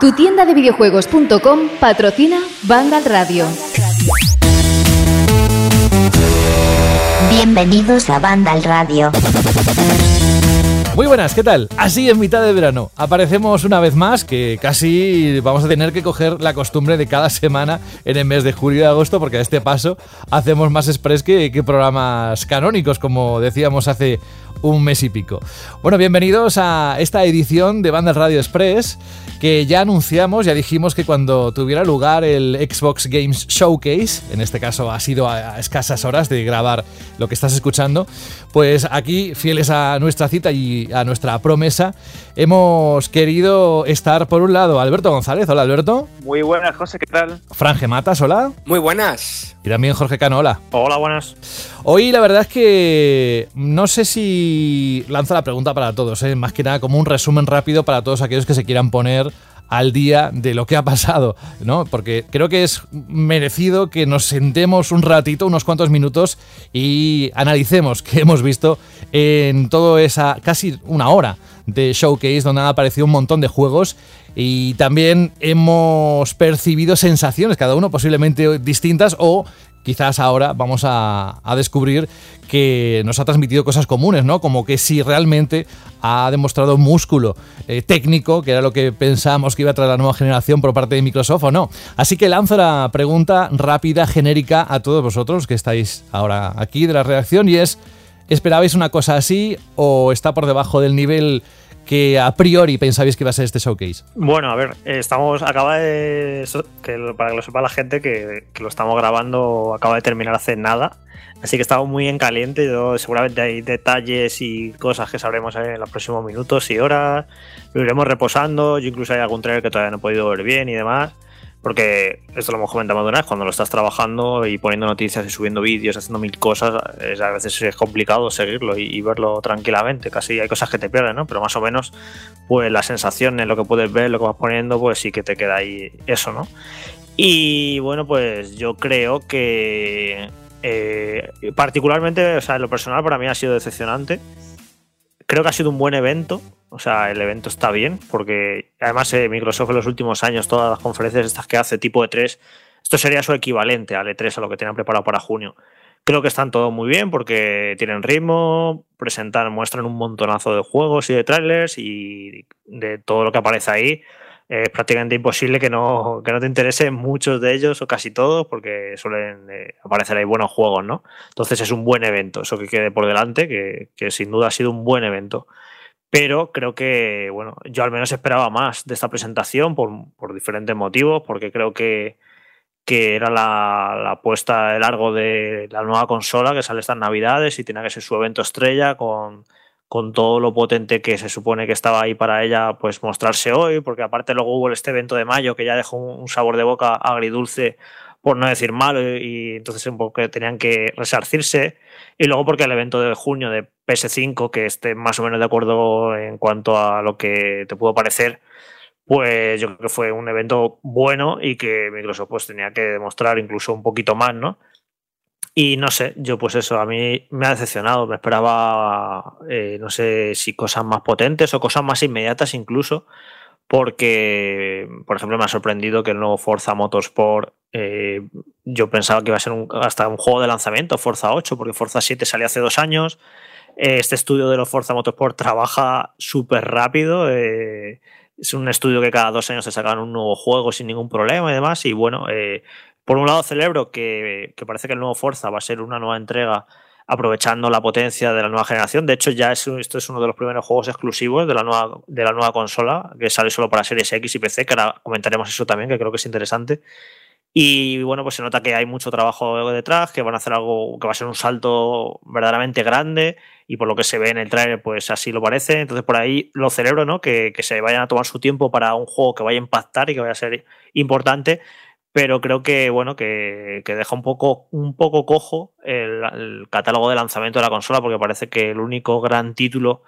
Tu tienda de videojuegos.com patrocina Vandal Radio. Bienvenidos a Vandal Radio. Muy buenas, ¿qué tal? Así en mitad de verano. Aparecemos una vez más, que casi vamos a tener que coger la costumbre de cada semana en el mes de julio y agosto, porque a este paso hacemos más express que, que programas canónicos, como decíamos hace un mes y pico. Bueno, bienvenidos a esta edición de Banda Radio Express que ya anunciamos, ya dijimos que cuando tuviera lugar el Xbox Games Showcase, en este caso ha sido a escasas horas de grabar lo que estás escuchando, pues aquí, fieles a nuestra cita y a nuestra promesa, hemos querido estar por un lado Alberto González. Hola Alberto. Muy buenas, José, ¿qué tal? Franje Matas, hola. Muy buenas. Y también Jorge Cano, hola. Hola, buenas. Hoy la verdad es que no sé si lanzo la pregunta para todos, ¿eh? más que nada como un resumen rápido para todos aquellos que se quieran poner al día de lo que ha pasado, ¿no? Porque creo que es merecido que nos sentemos un ratito, unos cuantos minutos y analicemos qué hemos visto en todo esa casi una hora de showcase donde han aparecido un montón de juegos y también hemos percibido sensaciones, cada uno posiblemente distintas o quizás ahora vamos a, descubrir que nos ha transmitido cosas comunes, ¿no? Como que si realmente ha demostrado músculo eh, técnico, que era lo que pensábamos que iba a traer la nueva generación por parte de Microsoft o no. Así que lanzo la pregunta rápida, genérica a todos vosotros que estáis ahora aquí de la redacción y es, ¿esperabais una cosa así o está por debajo del nivel que a priori pensabais que iba a ser este showcase? Bueno, a ver, estamos, acaba de, que para que lo sepa la gente, que, lo estamos grabando, acaba de terminar hace nada, así que estamos muy en caliente, yo, seguramente hay detalles y cosas que sabremos en los próximos minutos y horas, lo iremos reposando, yo incluso hay algún trailer que todavía no he podido ver bien y demás, porque esto lo hemos comentado una vez, cuando lo estás trabajando y poniendo noticias y subiendo vídeos, haciendo mil cosas, a veces es complicado seguirlo y, verlo tranquilamente. Casi hay cosas que te pierden, ¿no? Pero más o menos, pues la sensación en lo que puedes ver, lo que vas poniendo, pues sí que te queda ahí eso, ¿no? Y bueno, pues yo creo que eh, particularmente, o sea, en lo personal para mí ha sido decepcionante. Creo que ha sido un buen evento, o sea, el evento está bien, porque además eh, Microsoft en los últimos años, todas las conferencias estas que hace, tipo E3, esto sería su equivalente al E3, a lo que tienen preparado para junio. Creo que están todos muy bien porque tienen ritmo, presentan, muestran un montonazo de juegos y de trailers y de todo lo que aparece ahí. Es prácticamente imposible que no, que no te interesen muchos de ellos o casi todos porque suelen eh, aparecer ahí buenos juegos, ¿no? Entonces es un buen evento, eso que quede por delante, que, que sin duda ha sido un buen evento pero creo que, bueno, yo al menos esperaba más de esta presentación por, diferentes motivos, porque creo que, que era la, apuesta de largo de la nueva consola que sale estas navidades y tiene que ser su evento estrella con, con todo lo potente que se supone que estaba ahí para ella, pues mostrarse hoy, porque aparte luego hubo este evento de mayo que ya dejó un sabor de boca agridulce por no decir malo, y entonces un poco tenían que resarcirse. Y luego porque el evento de junio de PS5, que esté más o menos de acuerdo en cuanto a lo que te pudo parecer, pues yo creo que fue un evento bueno y que Microsoft pues tenía que demostrar incluso un poquito más, ¿no? Y no sé, yo pues eso, a mí me ha decepcionado, me esperaba, eh, no sé si cosas más potentes o cosas más inmediatas incluso, porque, por ejemplo, me ha sorprendido que el nuevo Forza Motorsport, eh, yo pensaba que iba a ser hasta un juego de lanzamiento, Forza 8, porque Forza 7 salió hace dos años. Eh, este estudio de los Forza Motorsport trabaja súper rápido. Eh, es un estudio que cada dos años se sacan un nuevo juego sin ningún problema y demás. Y bueno, por un lado celebro que, parece que el nuevo Forza va a ser una nueva entrega aprovechando la potencia de la nueva generación. De hecho, ya es, esto es uno de los primeros juegos exclusivos de la nueva, de la nueva consola, que sale solo para Series X y PC, que ahora comentaremos eso también, que creo que es interesante. Y bueno, pues se nota que hay mucho trabajo detrás, que van a hacer algo que va a ser un salto verdaderamente grande y por lo que se ve en el trailer, pues así lo parece. Entonces por ahí lo celebro, ¿no? Que, que se vayan a tomar su tiempo para un juego que vaya a impactar y que vaya a ser importante pero creo que bueno que, deja un poco un poco cojo el, catálogo de lanzamiento de la consola porque parece que el único gran título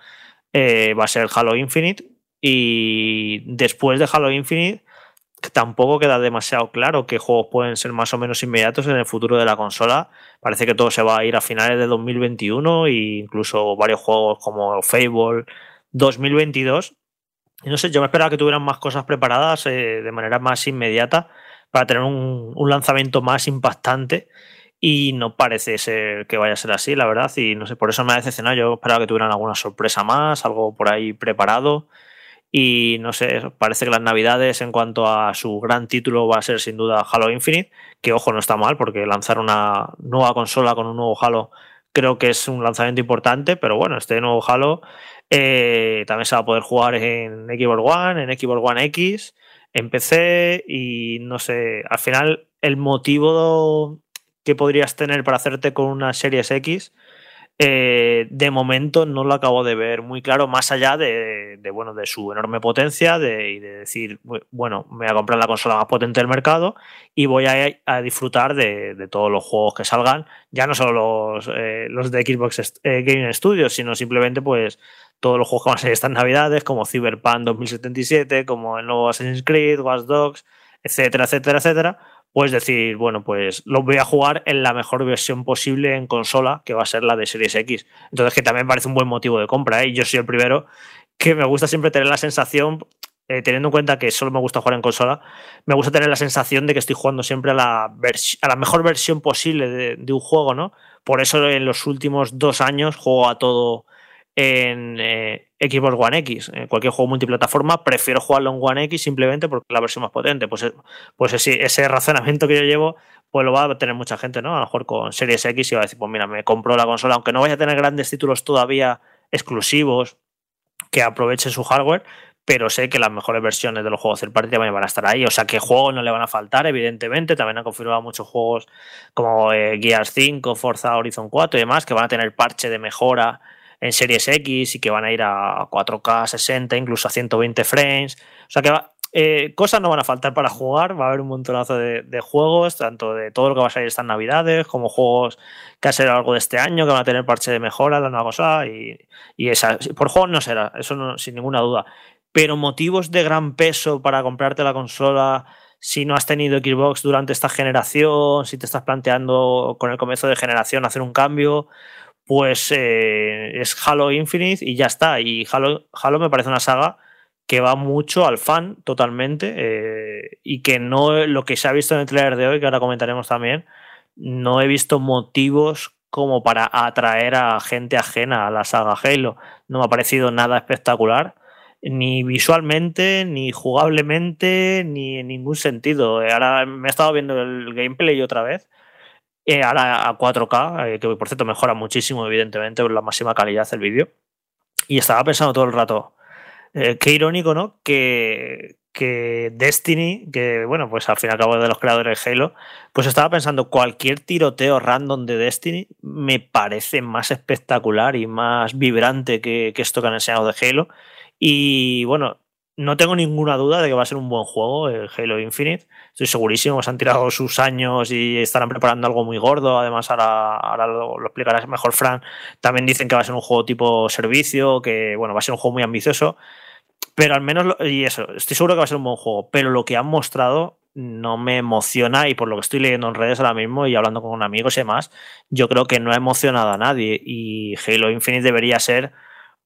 eh, va a ser Halo Infinite y después de Halo Infinite tampoco queda demasiado claro qué juegos pueden ser más o menos inmediatos en el futuro de la consola. Parece que todo se va a ir a finales de 2021 e incluso varios juegos como Fable 2022 Y no sé, yo me esperaba que tuvieran más cosas preparadas eh, de manera más inmediata para tener un, lanzamiento más impactante. Y no parece ser que vaya a ser así, la verdad. Y no sé, por eso me ha decepcionado. Yo esperaba que tuvieran alguna sorpresa más, algo por ahí preparado. Y no sé, parece que las navidades en cuanto a su gran título va a ser sin duda Halo Infinite, que ojo, no está mal porque lanzar una nueva consola con un nuevo Halo creo que es un lanzamiento importante, pero bueno, este nuevo Halo eh, también se va a poder jugar en Xbox One, en Xbox One X, en PC y no sé, al final el motivo que podrías tener para hacerte con una Series X eh, de momento no lo acabo de ver muy claro, más allá de, bueno, de su enorme potencia y de decir, bueno, me voy a comprar la consola más potente del mercado y voy a, disfrutar de, todos los juegos que salgan, ya no solo los, eh, de Xbox eh, Gaming Studios, sino simplemente pues todos los juegos que van a salir estas navidades, como Cyberpunk 2077, como el nuevo Assassin's Creed, Watch Dogs, etcétera, etcétera, etcétera pues decir, bueno, pues lo voy a jugar en la mejor versión posible en consola, que va a ser la de Series X. Entonces, que también parece un buen motivo de compra. ¿eh? Yo soy el primero que me gusta siempre tener la sensación, eh, teniendo en cuenta que solo me gusta jugar en consola, me gusta tener la sensación de que estoy jugando siempre a la, a la mejor versión posible de, de, un juego, ¿no? Por eso en los últimos dos años juego a todo en eh, Xbox One X, en cualquier juego multiplataforma, prefiero jugarlo en One X simplemente porque es la versión más potente. Pues, pues ese, ese razonamiento que yo llevo, pues lo va a tener mucha gente, ¿no? A lo mejor con Series X y va a decir, pues mira, me compro la consola, aunque no vaya a tener grandes títulos todavía exclusivos que aprovechen su hardware, pero sé que las mejores versiones de los juegos del party van a estar ahí. O sea que juegos no le van a faltar, evidentemente. También han confirmado muchos juegos como eh, Gears 5, Forza Horizon 4 y demás, que van a tener parche de mejora en Series X y que van a ir a 4K 60, incluso a 120 frames. O sea que eh, cosas no van a faltar para jugar, va a haber un montonazo de, juegos, tanto de todo lo que va a salir estas navidades, como juegos que va a ser algo de este año, que van a tener parche de mejora, la nueva cosa, y, esa, por juegos no será, eso sin ninguna duda. Pero motivos de gran peso para comprarte la consola si no has tenido Xbox durante esta generación, si te estás planteando con el comienzo de generación hacer un cambio, pues eh, es Halo Infinite y ya está. Y Halo, Halo me parece una saga que va mucho al fan totalmente eh, y que no lo que se ha visto en el trailer de hoy, que ahora comentaremos también, no he visto motivos como para atraer a gente ajena a la saga Halo. No me ha parecido nada espectacular, ni visualmente, ni jugablemente, ni en ningún sentido. Ahora me he estado viendo el gameplay otra vez eh, ahora a 4K, eh, que por cierto mejora muchísimo, evidentemente, por la máxima calidad del vídeo. Y estaba pensando todo el rato, eh, qué irónico, ¿no? Que, que Destiny, que bueno, pues al fin y al cabo de los creadores de Halo, pues estaba pensando, cualquier tiroteo random de Destiny me parece más espectacular y más vibrante que, que esto que han enseñado de Halo. Y bueno, no tengo ninguna duda de que va a ser un buen juego, el Halo Infinite. Estoy segurísimo, se han tirado sus años y estarán preparando algo muy gordo. Además, ahora, lo, lo, explicarás mejor, Fran. También dicen que va a ser un juego tipo servicio, que bueno, va a ser un juego muy ambicioso. Pero al menos, y eso, estoy seguro que va a ser un buen juego. Pero lo que han mostrado no me emociona y por lo que estoy leyendo en redes ahora mismo y hablando con amigos y demás, yo creo que no ha emocionado a nadie. Y Halo Infinite debería ser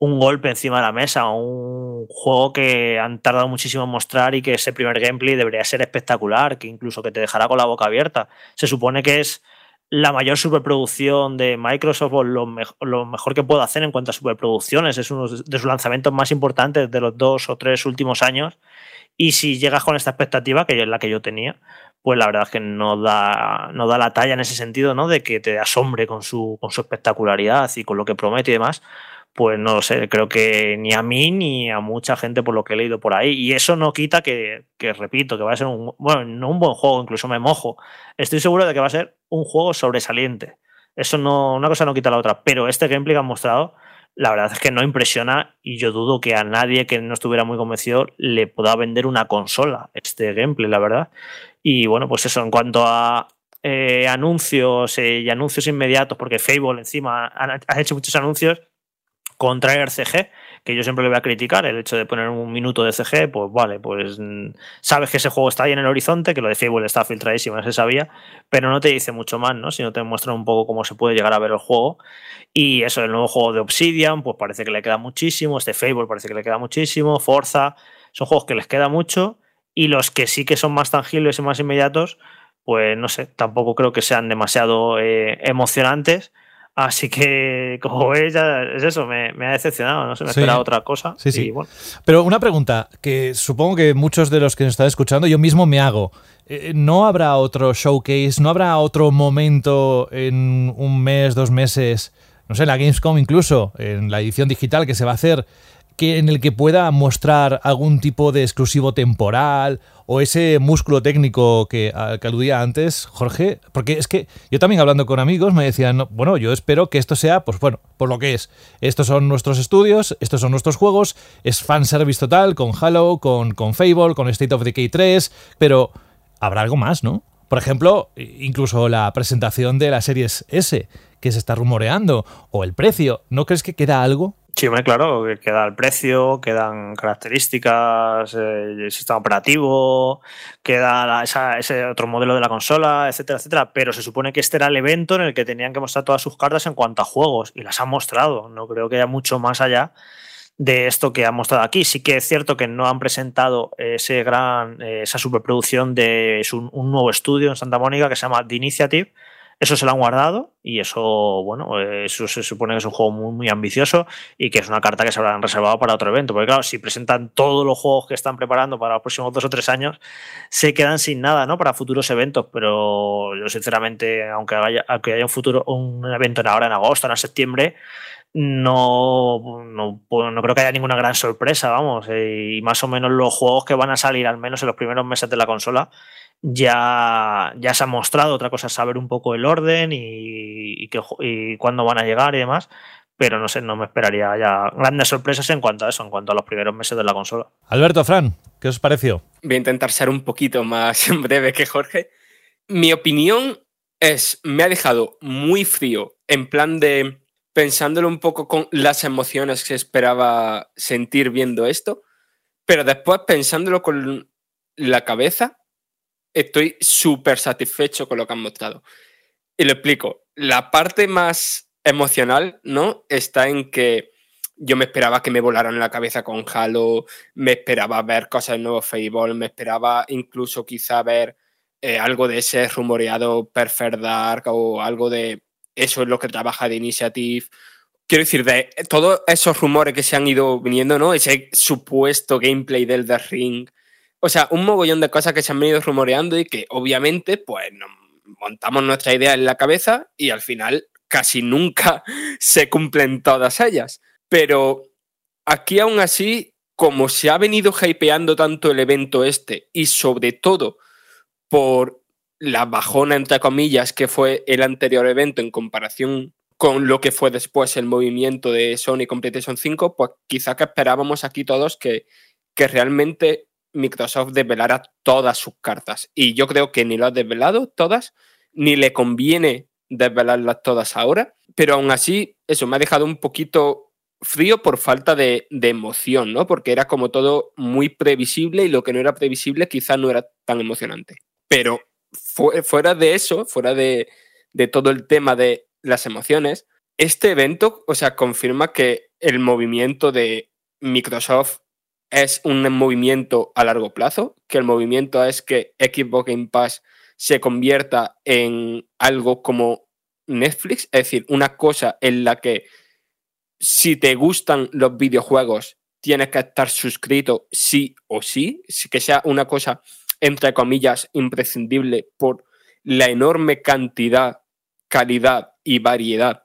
un golpe encima de la mesa, un juego que han tardado muchísimo en mostrar y que ese primer gameplay debería ser espectacular, que incluso que te dejará con la boca abierta. Se supone que es la mayor superproducción de Microsoft lo mejor que puedo hacer en cuanto a superproducciones. Es uno de sus lanzamientos más importantes de los dos o tres últimos años. Y si llegas con esta expectativa, que es la que yo tenía, pues la verdad es que no da, no da la talla en ese sentido, ¿no? De que te asombre con su, con su espectacularidad y con lo que promete y demás pues no lo sé, creo que ni a mí ni a mucha gente por lo que he leído por ahí. Y eso no quita que, que, repito, que va a ser un, bueno, no un buen juego, incluso me mojo. Estoy seguro de que va a ser un juego sobresaliente. Eso no, una cosa no quita la otra. Pero este gameplay que han mostrado, la verdad es que no impresiona y yo dudo que a nadie que no estuviera muy convencido le pueda vender una consola este gameplay, la verdad. Y bueno, pues eso, en cuanto a eh, anuncios eh, y anuncios inmediatos, porque Fable encima ha hecho muchos anuncios con trailer CG, que yo siempre le voy a criticar, el hecho de poner un minuto de CG, pues vale, pues mm, sabes que ese juego está ahí en el horizonte, que lo de Fable está filtradísimo, no se sabía, pero no te dice mucho más, ¿no? Si no te muestra un poco cómo se puede llegar a ver el juego. Y eso, el nuevo juego de Obsidian, pues parece que le queda muchísimo, este Fable parece que le queda muchísimo, Forza, son juegos que les queda mucho, y los que sí que son más tangibles y más inmediatos, pues no sé, tampoco creo que sean demasiado eh, emocionantes. Así que, como veis, ya es eso, me, ha decepcionado, no sé, me esperaba otra cosa. Sí, sí. Pero una pregunta que supongo que muchos de los que nos están escuchando, yo mismo me hago. Eh, ¿No habrá otro showcase, no habrá otro momento en un mes, dos meses, no sé, en la Gamescom incluso, en la edición digital que se va a hacer, que en el que pueda mostrar algún tipo de exclusivo temporal o ese músculo técnico que, aludía antes, Jorge, porque es que yo también hablando con amigos me decían, bueno, yo espero que esto sea, pues bueno, por lo que es. Estos son nuestros estudios, estos son nuestros juegos, es fanservice total con Halo, con, con Fable, con State of Decay 3, pero habrá algo más, ¿no? Por ejemplo, incluso la presentación de la Series S, que se está rumoreando, o el precio. ¿No crees que queda algo? Sí, claro, que queda el precio, quedan características, eh, el sistema operativo, queda ese otro modelo de la consola, etcétera, etcétera. Pero se supone que este era el evento en el que tenían que mostrar todas sus cartas en cuanto a juegos y las han mostrado. No creo que haya mucho más allá de esto que han mostrado aquí. Sí que es cierto que no han presentado ese gran, eh, esa superproducción de un nuevo estudio en Santa Mónica que se llama The Initiative eso se lo han guardado y eso, bueno, eso se supone que es un juego muy, muy ambicioso y que es una carta que se habrán reservado para otro evento. Porque claro, si presentan todos los juegos que están preparando para los próximos dos o tres años, se quedan sin nada, ¿no? Para futuros eventos. Pero yo sinceramente, aunque haya, aunque haya un futuro, un evento en ahora en agosto, en septiembre, no, no, no, creo que haya ninguna gran sorpresa, vamos. Y más o menos los juegos que van a salir, al menos en los primeros meses de la consola, ya, ya se ha mostrado. Otra cosa es saber un poco el orden y, y, cuándo van a llegar y demás. Pero no sé, no me esperaría ya grandes sorpresas en cuanto a eso, en cuanto a los primeros meses de la consola. Alberto, Fran, ¿qué os pareció? Voy a intentar ser un poquito más breve que Jorge. Mi opinión es, me ha dejado muy frío, en plan de pensándolo un poco con las emociones que esperaba sentir viendo esto, pero después pensándolo con la cabeza, estoy súper satisfecho con lo que han mostrado. Y lo explico. La parte más emocional, ¿no? Está en que yo me esperaba que me volaran la cabeza con Halo, me esperaba ver cosas de nuevo Fable, me esperaba incluso quizá ver eh, algo de ese rumoreado Perfect Dark o algo de eso es lo que trabaja de Initiative. Quiero decir, de todos esos rumores que se han ido viniendo, ¿no? Ese supuesto gameplay del The Ring, o sea, un mogollón de cosas que se han venido rumoreando y que obviamente, pues nos montamos nuestra idea en la cabeza y al final casi nunca se cumplen todas ellas. Pero aquí aún así, como se ha venido hypeando tanto el evento este y sobre todo por la bajona, entre comillas, que fue el anterior evento en comparación con lo que fue después el movimiento de Sony con PlayStation 5, pues quizá que esperábamos aquí todos que, que realmente Microsoft desvelara todas sus cartas. Y yo creo que ni lo ha desvelado todas, ni le conviene desvelarlas todas ahora. Pero aún así, eso me ha dejado un poquito frío por falta de, emoción, ¿no? Porque era como todo muy previsible y lo que no era previsible quizá no era tan emocionante. Pero fuera de eso, fuera de, de todo el tema de las emociones, este evento, o sea, confirma que el movimiento de Microsoft es un movimiento a largo plazo, que el movimiento es que Xbox Game Pass se convierta en algo como Netflix, es decir, una cosa en la que si te gustan los videojuegos tienes que estar suscrito sí o sí, que sea una cosa entre comillas imprescindible por la enorme cantidad, calidad y variedad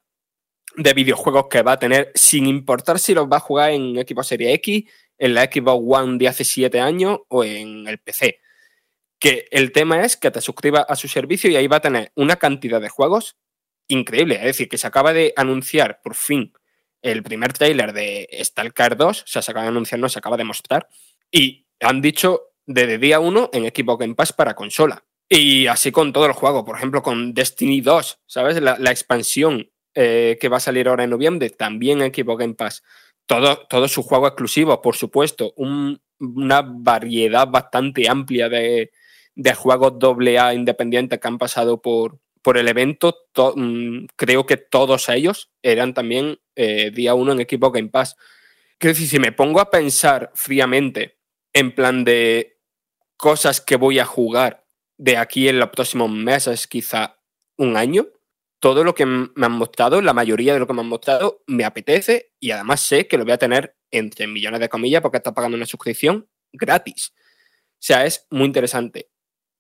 de videojuegos que va a tener, sin importar si los va a jugar en equipo Serie X, en la Xbox One de hace siete años o en el PC. Que el tema es que te suscribas a su servicio y ahí va a tener una cantidad de juegos increíble. Es decir, que se acaba de anunciar por fin el primer tráiler de Stalker 2, o sea, se acaba de anunciar, no se acaba de mostrar, y han dicho desde día 1 en Xbox Game Pass para consola. Y así con todo el juego, por ejemplo, con Destiny 2, ¿sabes? La, expansión eh, que va a salir ahora en noviembre, también en Xbox Game Pass todos todo sus juegos exclusivos, por supuesto, una variedad bastante amplia de, de juegos AA independientes que han pasado por, por el evento, mm, creo que todos ellos eran también eh, día uno en equipo Game Pass. Quiero decir, si me pongo a pensar fríamente en plan de cosas que voy a jugar de aquí en los próximos meses, quizá un año, todo lo que me han mostrado, la mayoría de lo que me han mostrado, me apetece y además sé que lo voy a tener entre millones de comillas porque está pagando una suscripción gratis. O sea, es muy interesante.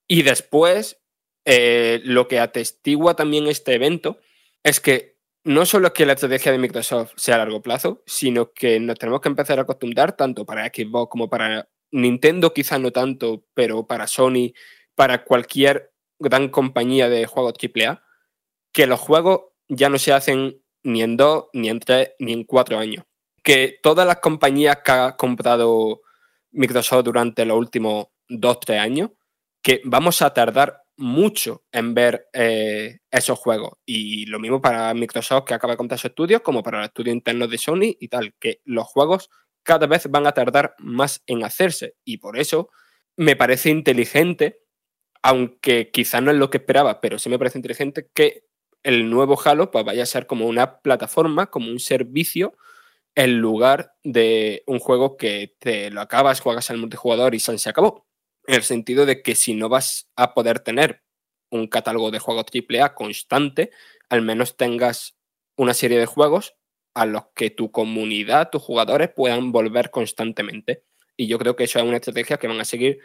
Y después, eh, lo que atestigua también este evento es que no solo es que la estrategia de Microsoft sea a largo plazo, sino que nos tenemos que empezar a acostumbrar tanto para Xbox como para Nintendo, quizás no tanto, pero para Sony, para cualquier gran compañía de juegos AAA, que los juegos ya no se hacen ni en dos, ni en tres, ni en cuatro años. Que todas las compañías que ha comprado Microsoft durante los últimos dos, tres años, que vamos a tardar mucho en ver eh, esos juegos. Y lo mismo para Microsoft que acaba de comprar su estudios, como para el estudio interno de Sony y tal, que los juegos cada vez van a tardar más en hacerse. Y por eso me parece inteligente, aunque quizá no es lo que esperaba, pero sí me parece inteligente que el nuevo Halo pues, vaya a ser como una plataforma, como un servicio, en lugar de un juego que te lo acabas, juegas al multijugador y se acabó. En el sentido de que si no vas a poder tener un catálogo de juegos AAA constante, al menos tengas una serie de juegos a los que tu comunidad, tus jugadores puedan volver constantemente. Y yo creo que eso es una estrategia que van a seguir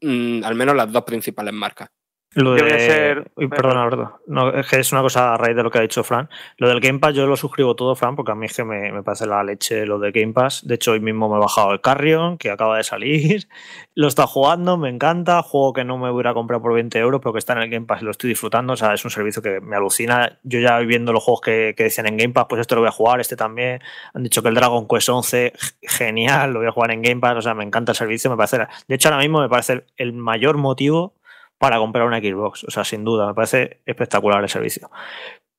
mm, al menos las dos principales marcas. Lo de... Ser... perdona, No, es que es una cosa a raíz de lo que ha dicho Fran. Lo del Game Pass yo lo suscribo todo, Fran, porque a mí es que me, me parece la leche lo de Game Pass. De hecho, hoy mismo me he bajado el Carrion, que acaba de salir. Lo está jugando, me encanta. Juego que no me hubiera comprado por 20 euros, pero que está en el Game Pass y lo estoy disfrutando. O sea, es un servicio que me alucina. Yo ya viendo los juegos que, que decían en Game Pass, pues esto lo voy a jugar, este también. Han dicho que el Dragon Quest 11, genial, lo voy a jugar en Game Pass. O sea, me encanta el servicio. Me parece... De hecho, ahora mismo me parece el mayor motivo para comprar una Xbox. O sea, sin duda, me parece espectacular el servicio.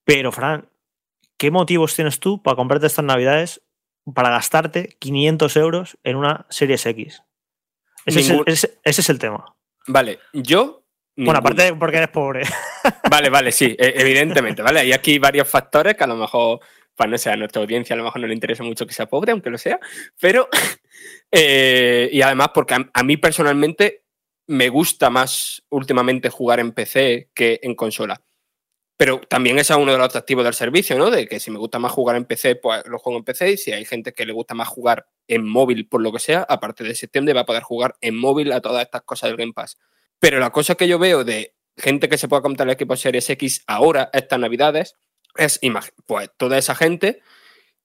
Pero, Fran, ¿qué motivos tienes tú para comprarte estas navidades para gastarte 500 euros en una Series X? Ese, es, el, tema. Vale, yo. Bueno, aparte de porque eres pobre. Vale, vale, sí, e, evidentemente, ¿vale? Hay aquí varios factores que a lo mejor, para no sé, a nuestra audiencia a lo mejor no le interesa mucho que sea pobre, aunque lo sea, pero. Eh, y además, porque a mí personalmente me gusta más últimamente jugar en PC que en consola. Pero también es uno de los atractivos del servicio, ¿no? De que si me gusta más jugar en PC, pues lo juego en PC. Y si hay gente que le gusta más jugar en móvil, por lo que sea, a partir de septiembre va a poder jugar en móvil a todas estas cosas del Game Pass. Pero la cosa que yo veo de gente que se pueda comprar el equipo Series X ahora, estas navidades, es pues toda esa gente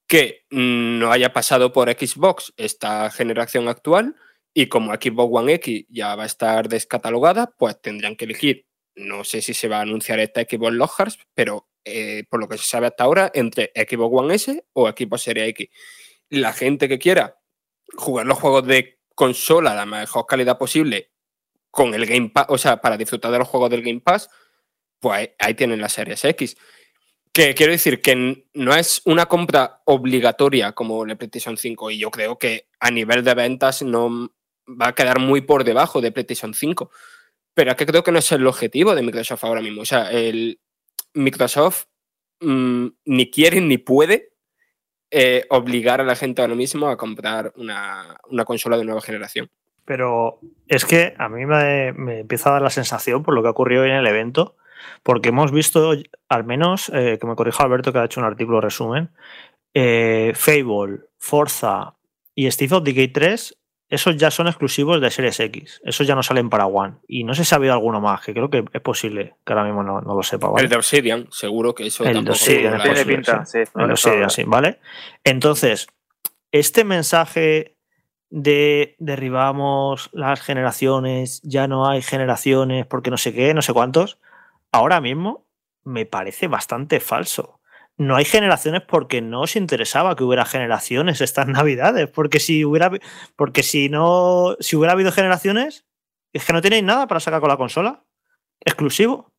que no haya pasado por Xbox esta generación actual y como Xbox One X ya va a estar descatalogada, pues tendrán que elegir, no sé si se va a anunciar esta Xbox Lockhart, pero eh, por lo que se sabe hasta ahora, entre Xbox One S o Xbox Series X. La gente que quiera jugar los juegos de consola a la mejor calidad posible con el Game Pass, o sea, para disfrutar de los juegos del Game Pass, pues ahí tienen las Series X. Que quiero decir que no es una compra obligatoria como la PlayStation 5 y yo creo que a nivel de ventas no, va a quedar muy por debajo de PlayStation 5. Pero es que creo que no es el objetivo de Microsoft ahora mismo. O sea, el Microsoft mm, ni quiere ni puede eh, obligar a la gente ahora mismo a comprar una, consola de nueva generación. Pero es que a mí me, empieza a dar la sensación por lo que ha ocurrido hoy en el evento, porque hemos visto, al menos, eh, que me corrija Alberto que ha hecho un artículo resumen, eh, Fable, Forza y Steve of Decay 3 esos ya son exclusivos de Series X. Esos ya no salen para One. Y no sé si ha habido alguno más, que creo que es posible que ahora mismo no, lo sepa. El de Obsidian, seguro que eso el de Obsidian, tiene pinta, sí. el de Obsidian, sí, ¿vale? Entonces, este mensaje de derribamos las generaciones, ya no hay generaciones porque no sé qué, no sé cuántos, ahora mismo me parece bastante falso no hay generaciones porque no os interesaba que hubiera generaciones estas navidades. Porque si hubiera, porque si no, si hubiera habido generaciones, es que no tenéis nada para sacar con la consola. Exclusivo.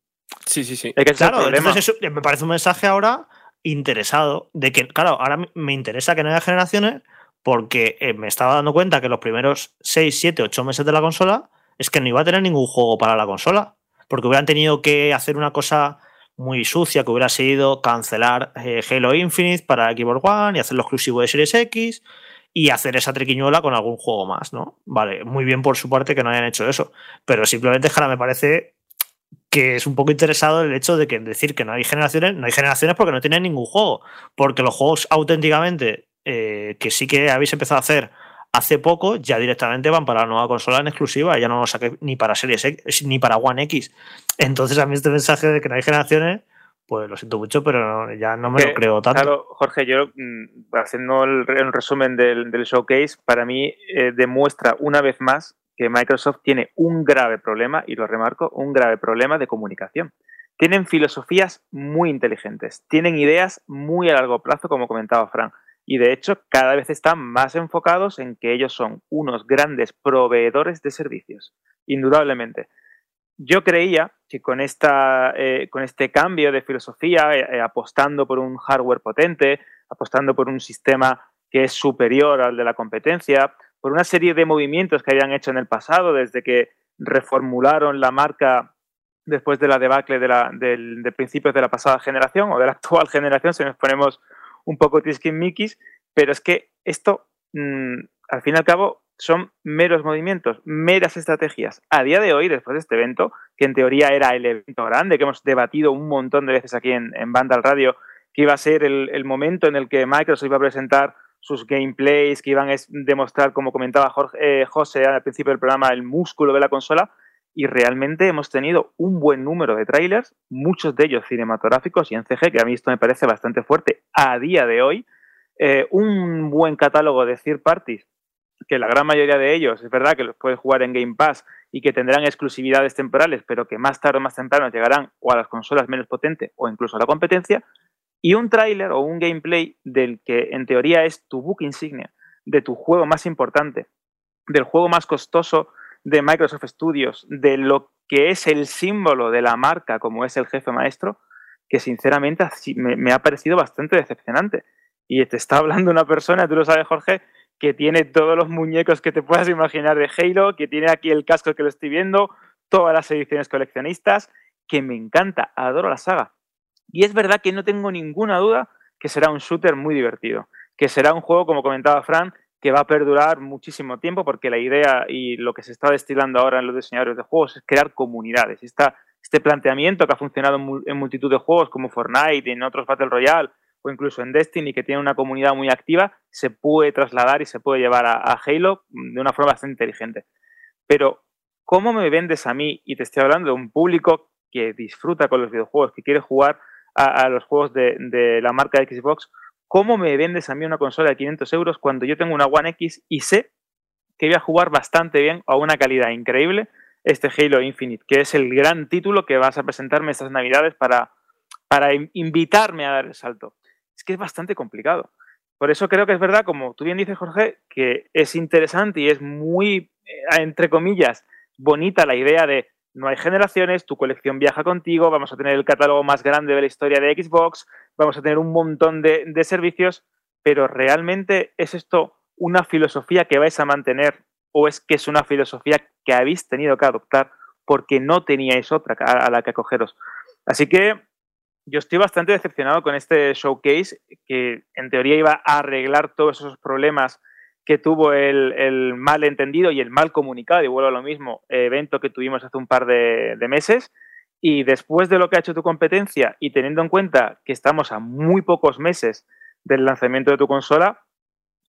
Sí, sí, sí. claro, entonces me parece un mensaje ahora interesado de que, claro, ahora me interesa que no haya generaciones porque eh, me estaba dando cuenta que los primeros 6, 7, 8 meses de la consola es que no iba a tener ningún juego para la consola. Porque hubieran tenido que hacer una cosa muy sucia que hubiera sido cancelar eh, Halo Infinite para Xbox One y hacerlo exclusivo de Series X y hacer esa triquiñuela con algún juego más, ¿no? Vale, muy bien por su parte que no hayan hecho eso. Pero simplemente, Jara, me parece que es un poco interesado el hecho de que decir que no hay generaciones, no hay generaciones porque no tienen ningún juego. Porque los juegos auténticamente eh, que sí que habéis empezado a hacer hace poco, ya directamente van para la nueva consola en exclusiva, ya no lo saqué ni para Series X, ni para One X. Entonces a mí este mensaje de que no hay generaciones, pues lo siento mucho, pero ya no me lo creo tanto. Claro, Jorge, yo mm, haciendo el, resumen del, showcase, para mí eh, demuestra una vez más que Microsoft tiene un grave problema, y lo remarco, un grave problema de comunicación. Tienen filosofías muy inteligentes, tienen ideas muy a largo plazo, como comentaba Frank y de hecho cada vez están más enfocados en que ellos son unos grandes proveedores de servicios, indudablemente. Yo creía que con, esta, eh, con este cambio de filosofía, eh, eh, apostando por un hardware potente, apostando por un sistema que es superior al de la competencia, por una serie de movimientos que habían hecho en el pasado, desde que reformularon la marca después de la debacle de, de principios de la pasada generación o de la actual generación, si nos ponemos un poco tisquin-miquis, pero es que esto, mm, al fin y al cabo, son meros movimientos, meras estrategias. A día de hoy, después de este evento, que en teoría era el evento grande, que hemos debatido un montón de veces aquí en, en Vandal Radio, que iba a ser el, momento en el que Microsoft iba a presentar sus gameplays, que iban a demostrar, como comentaba Jorge, eh, José al principio del programa, el músculo de la consola, y realmente hemos tenido un buen número de trailers, muchos de ellos cinematográficos y en CG, que a mí esto me parece bastante fuerte a día de hoy, eh, un buen catálogo de third parties, que la gran mayoría de ellos es verdad que los puedes jugar en Game Pass y que tendrán exclusividades temporales, pero que más tarde o más temprano llegarán o a las consolas menos potentes o incluso a la competencia, y un tráiler o un gameplay del que en teoría es tu book insignia, de tu juego más importante, del juego más costoso de Microsoft Studios, de lo que es el símbolo de la marca como es el jefe maestro, que sinceramente me, ha parecido bastante decepcionante. Y te está hablando una persona, tú lo sabes Jorge, que tiene todos los muñecos que te puedas imaginar de Halo, que tiene aquí el casco que lo estoy viendo, todas las ediciones coleccionistas, que me encanta, adoro la saga. Y es verdad que no tengo ninguna duda que será un shooter muy divertido, que será un juego, como comentaba Fran, que va a perdurar muchísimo tiempo porque la idea y lo que se está destilando ahora en los diseñadores de juegos es crear comunidades. este planteamiento que ha funcionado en multitud de juegos como Fortnite, en otros Battle Royale o incluso en Destiny, que tiene una comunidad muy activa, se puede trasladar y se puede llevar a, Halo de una forma bastante inteligente. Pero, ¿cómo me vendes a mí? Y te estoy hablando de un público que disfruta con los videojuegos, que quiere jugar a, los juegos de, de la marca Xbox ¿Cómo me vendes a mí una consola de 500 euros cuando yo tengo una One X y sé que voy a jugar bastante bien a una calidad increíble este Halo Infinite, que es el gran título que vas a presentarme estas navidades para, para invitarme a dar el salto? Es que es bastante complicado. Por eso creo que es verdad, como tú bien dices, Jorge, que es interesante y es muy, eh, entre comillas, bonita la idea de no hay generaciones, tu colección viaja contigo, vamos a tener el catálogo más grande de la historia de Xbox, vamos a tener un montón de, servicios, pero realmente es esto una filosofía que vais a mantener o es que es una filosofía que habéis tenido que adoptar porque no teníais otra a la que acogeros. Así que yo estoy bastante decepcionado con este showcase que en teoría iba a arreglar todos esos problemas que tuvo el, mal entendido y el mal comunicado, y vuelvo a lo mismo, evento que tuvimos hace un par de, meses. Y después de lo que ha hecho tu competencia y teniendo en cuenta que estamos a muy pocos meses del lanzamiento de tu consola,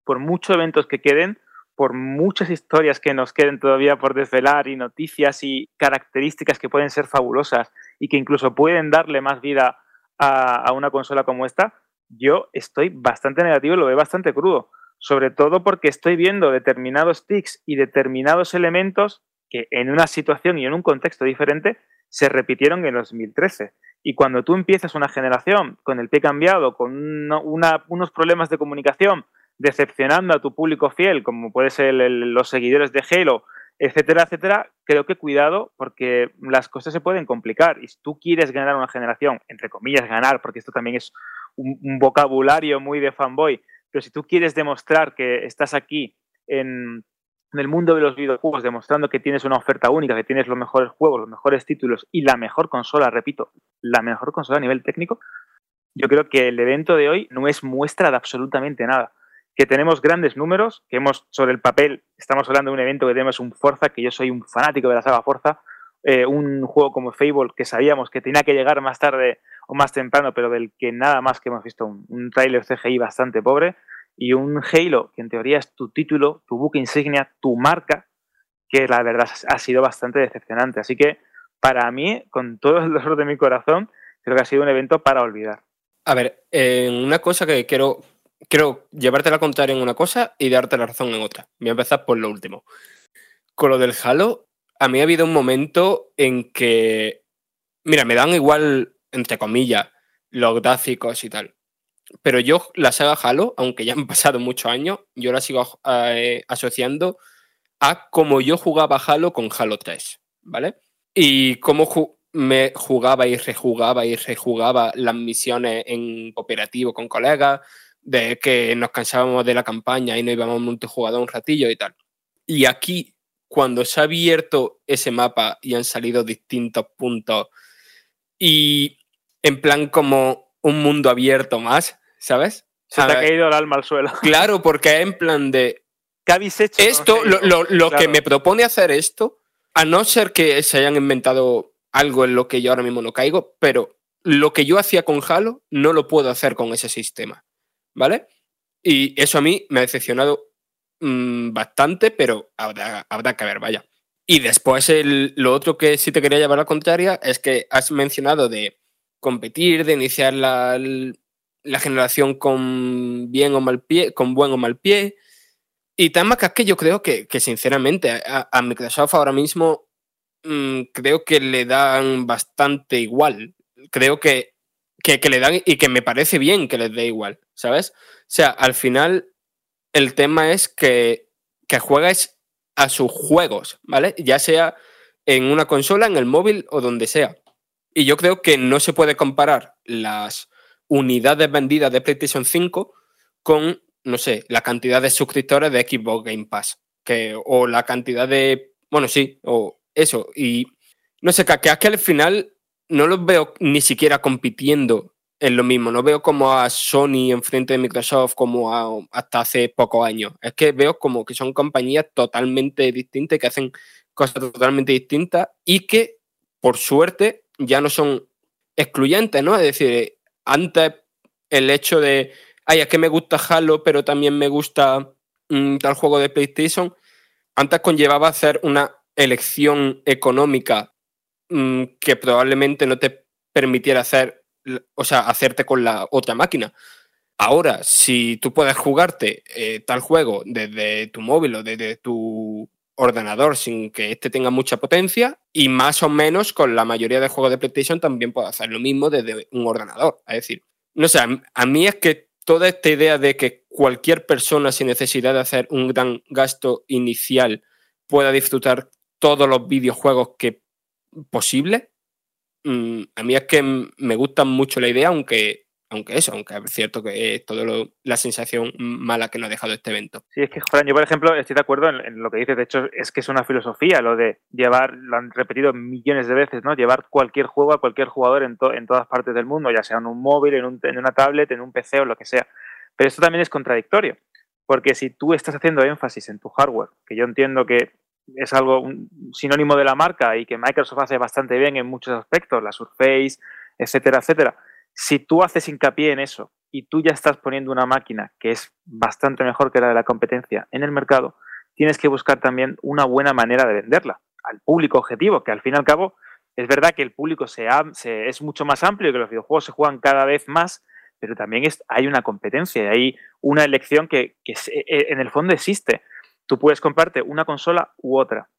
por muchos eventos que queden, por muchas historias que nos queden todavía por desvelar y noticias y características que pueden ser fabulosas y que incluso pueden darle más vida a, una consola como esta, yo estoy bastante negativo y lo veo bastante crudo. Sobre todo porque estoy viendo determinados tics y determinados elementos que en una situación y en un contexto diferente se repitieron en 2013. Y cuando tú empiezas una generación con el pie cambiado, con unos problemas de comunicación, decepcionando a tu público fiel, como puede ser los seguidores de Halo, etcétera, etcétera, creo que cuidado porque las cosas se pueden complicar. Y si tú quieres ganar una generación, entre comillas ganar, porque esto también es un, vocabulario muy de fanboy, pero si tú quieres demostrar que estás aquí en, en el mundo de los videojuegos, demostrando que tienes una oferta única, que tienes los mejores juegos, los mejores títulos y la mejor consola, repito, la mejor consola a nivel técnico, yo creo que el evento de hoy no es muestra de absolutamente nada. Que tenemos grandes números, que hemos sobre el papel, estamos hablando de un evento que tenemos un Forza, que yo soy un fanático de la saga Forza, eh, un juego como Fable que sabíamos que tenía que llegar más tarde o más temprano, pero del que nada más que hemos visto un, un tráiler CGI bastante pobre, y un Halo, que en teoría es tu título, tu buque insignia, tu marca, que la verdad ha sido bastante decepcionante. Así que para mí, con todo el dolor de mi corazón, creo que ha sido un evento para olvidar. A ver, una cosa que quiero, quiero llevarte la contraria en una cosa y darte la razón en otra. Voy a empezar por lo último. Con lo del Halo, a mí ha habido un momento en que, mira, me dan igual, entre comillas, los gráficos y tal. Pero yo la saga Halo, aunque ya han pasado muchos años, yo la sigo eh, asociando a cómo yo jugaba Halo con Halo 3, ¿vale? Y cómo me jugaba y rejugaba y rejugaba las misiones en cooperativo con colegas, de que nos cansábamos de la campaña y no íbamos multijugador un ratillo y tal. Y aquí, cuando se ha abierto ese mapa y han salido distintos puntos y en plan como un mundo abierto más, ¿sabes? Se te ha caído el alma al suelo. Claro, porque en plan de... ¿Qué habéis hecho? Esto, lo, lo, que me propone hacer esto, a no ser que se hayan inventado algo en lo que yo ahora mismo no caigo, pero lo que yo hacía con Halo no lo puedo hacer con ese sistema, ¿vale? Y eso a mí me ha decepcionado mm, bastante, pero habrá, que ver, vaya. Y después lo otro que sí te quería llevar a la contraria es que has mencionado de competir, de iniciar la, la generación con bien o mal pie, con buen o mal pie. Y más que es que yo creo que, que sinceramente, a, Microsoft ahora mismo Mm, creo que le dan bastante igual. Creo que, que, le dan y que me parece bien que les dé igual, ¿sabes? O sea, al final el tema es que, que juegues a sus juegos, ¿vale? Ya sea en una consola, en el móvil o donde sea. Y yo creo que no se puede comparar las unidades vendidas de PlayStation 5 con, no sé, la cantidad de suscriptores de Xbox Game Pass. Que, o la cantidad de. Bueno, sí, o, eso. Y no sé, que, que al final no los veo ni siquiera compitiendo en lo mismo. No veo como a Sony enfrente de Microsoft como hasta hace pocos años. Es que veo como que son compañías totalmente distintas, que hacen cosas totalmente distintas y que, por suerte, ya no son excluyentes, ¿no? Es decir, antes el hecho de, ay, es que me gusta Halo, pero también me gusta mm, tal juego de PlayStation, antes conllevaba hacer una elección económica mm, que probablemente no te permitiera hacer, o sea, hacerte con la otra máquina. Ahora, si tú puedes jugarte eh, tal juego desde tu móvil o desde tu ordenador sin que este tenga mucha potencia y más o menos con la mayoría de juegos de PlayStation también puedes hacer lo mismo desde un ordenador. Es decir, no sé, a mí es que toda esta idea de que cualquier persona sin necesidad de hacer un gran gasto inicial pueda disfrutar todos los videojuegos que posible. Mm, a mí es que me gusta mucho la idea, aunque, aunque eso, aunque es cierto que es toda la sensación mala que nos ha dejado este evento. Sí, es que, Fran, yo por ejemplo estoy de acuerdo en, lo que dices, de hecho es que es una filosofía lo de llevar, lo han repetido millones de veces, ¿no? Llevar cualquier juego a cualquier jugador en, todas partes del mundo, ya sea en un móvil, en, en una tablet, en un PC o lo que sea. Pero esto también es contradictorio, porque si tú estás haciendo énfasis en tu hardware, que yo entiendo que es algo un sinónimo de la marca y que Microsoft hace bastante bien en muchos aspectos, la Surface, etcétera, etcétera. Si tú haces hincapié en eso y tú ya estás poniendo una máquina que es bastante mejor que la de la competencia en el mercado, tienes que buscar también una buena manera de venderla al público objetivo, que al fin y al cabo es verdad que el público se, es mucho más amplio y que los videojuegos se juegan cada vez más, pero también hay una competencia y hay una elección que, que e, en el fondo existe. Tú puedes comprarte una consola u otra.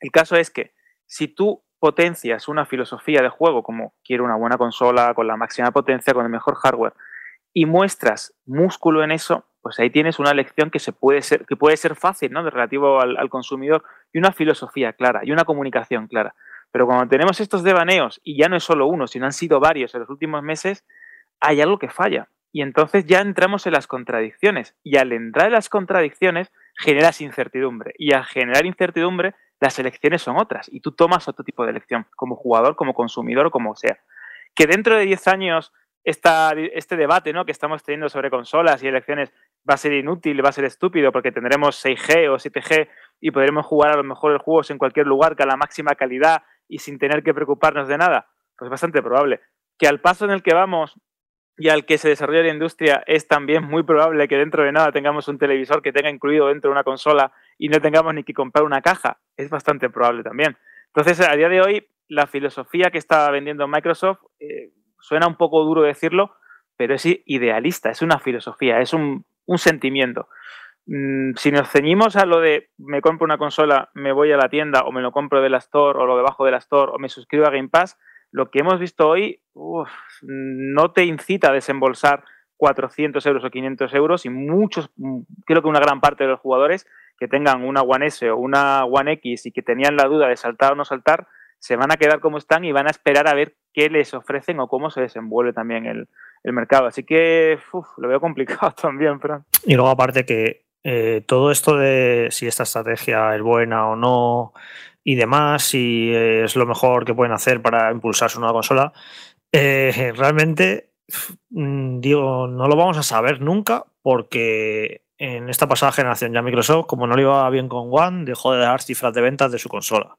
El caso es que si tú potencias una filosofía de juego como quiero una buena consola con la máxima potencia, con el mejor hardware, y muestras músculo en eso, pues ahí tienes una lección que, se puede, ser, que puede ser fácil, ¿no? De relativo al, al consumidor y una filosofía clara y una comunicación clara. Pero cuando tenemos estos devaneos, y ya no es solo uno, sino han sido varios en los últimos meses, hay algo que falla. Y entonces ya entramos en las contradicciones. Y al entrar en las contradicciones generas incertidumbre. Y al generar incertidumbre, las elecciones son otras. Y tú tomas otro tipo de elección, como jugador, como consumidor, como sea. Que dentro de 10 años esta, este debate ¿no? que estamos teniendo sobre consolas y elecciones va a ser inútil, va a ser estúpido, porque tendremos 6G o 7G y podremos jugar a los mejores juegos en cualquier lugar, con la máxima calidad y sin tener que preocuparnos de nada. Pues bastante probable. Que al paso en el que vamos y al que se desarrolla la industria, es también muy probable que dentro de nada tengamos un televisor que tenga incluido dentro de una consola y no tengamos ni que comprar una caja. Es bastante probable también. Entonces, a día de hoy, la filosofía que está vendiendo Microsoft, eh, suena un poco duro decirlo, pero es idealista, es una filosofía, es un, sentimiento. Mm, si nos ceñimos a lo de me compro una consola, me voy a la tienda o me lo compro de la Store o lo debajo de la Store o me suscribo a Game Pass, lo que hemos visto hoy no te incita a desembolsar 400 euros o 500 euros y muchos, creo que una gran parte de los jugadores que tengan una One S o una One X y que tenían la duda de saltar o no saltar, se van a quedar como están y van a esperar a ver qué les ofrecen o cómo se desenvuelve también el, mercado. Así que lo veo complicado también, Fran. Y luego aparte que eh, todo esto de si esta estrategia es buena o no, y demás, si es lo mejor que pueden hacer para impulsar su nueva consola, eh, realmente, mm, digo, no lo vamos a saber nunca porque en esta pasada generación ya Microsoft, como no le iba bien con One, dejó de dar cifras de ventas de su consola.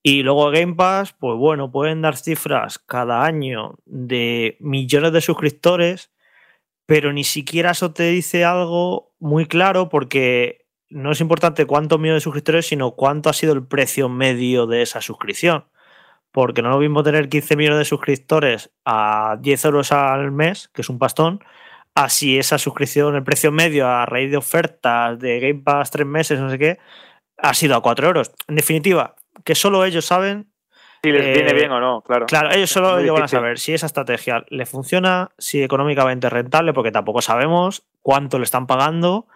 Y luego Game Pass, pues bueno, pueden dar cifras cada año de millones de suscriptores, pero ni siquiera eso te dice algo muy claro porque no es importante cuánto millones de suscriptores, sino cuánto ha sido el precio medio de esa suscripción. Porque no es lo mismo tener 15 millones de suscriptores a 10 euros al mes, que es un pastón, así esa suscripción, el precio medio a raíz de ofertas de Game Pass tres meses, no sé qué, ha sido a 4 euros. En definitiva, que solo ellos saben. Si les viene eh, bien o no, claro. Claro, ellos solo ellos van a saber si esa estrategia le funciona, si económicamente es rentable, porque tampoco sabemos cuánto le están pagando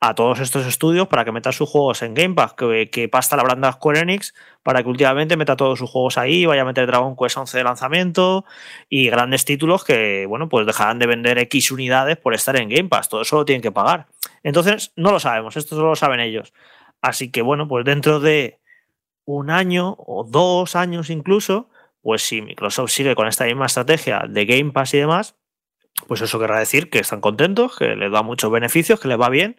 a todos estos estudios para que metan sus juegos en Game Pass, que, que pasta la branda Square Enix para que últimamente meta todos sus juegos ahí, vaya a meter Dragon Quest 11 de lanzamiento y grandes títulos que, bueno, pues dejarán de vender X unidades por estar en Game Pass. Todo eso lo tienen que pagar. Entonces, no lo sabemos, esto solo lo saben ellos. Así que, bueno, pues dentro de un año o dos años incluso, pues si Microsoft sigue con esta misma estrategia de Game Pass y demás, pues eso querrá decir que están contentos, que les da muchos beneficios, que les va bien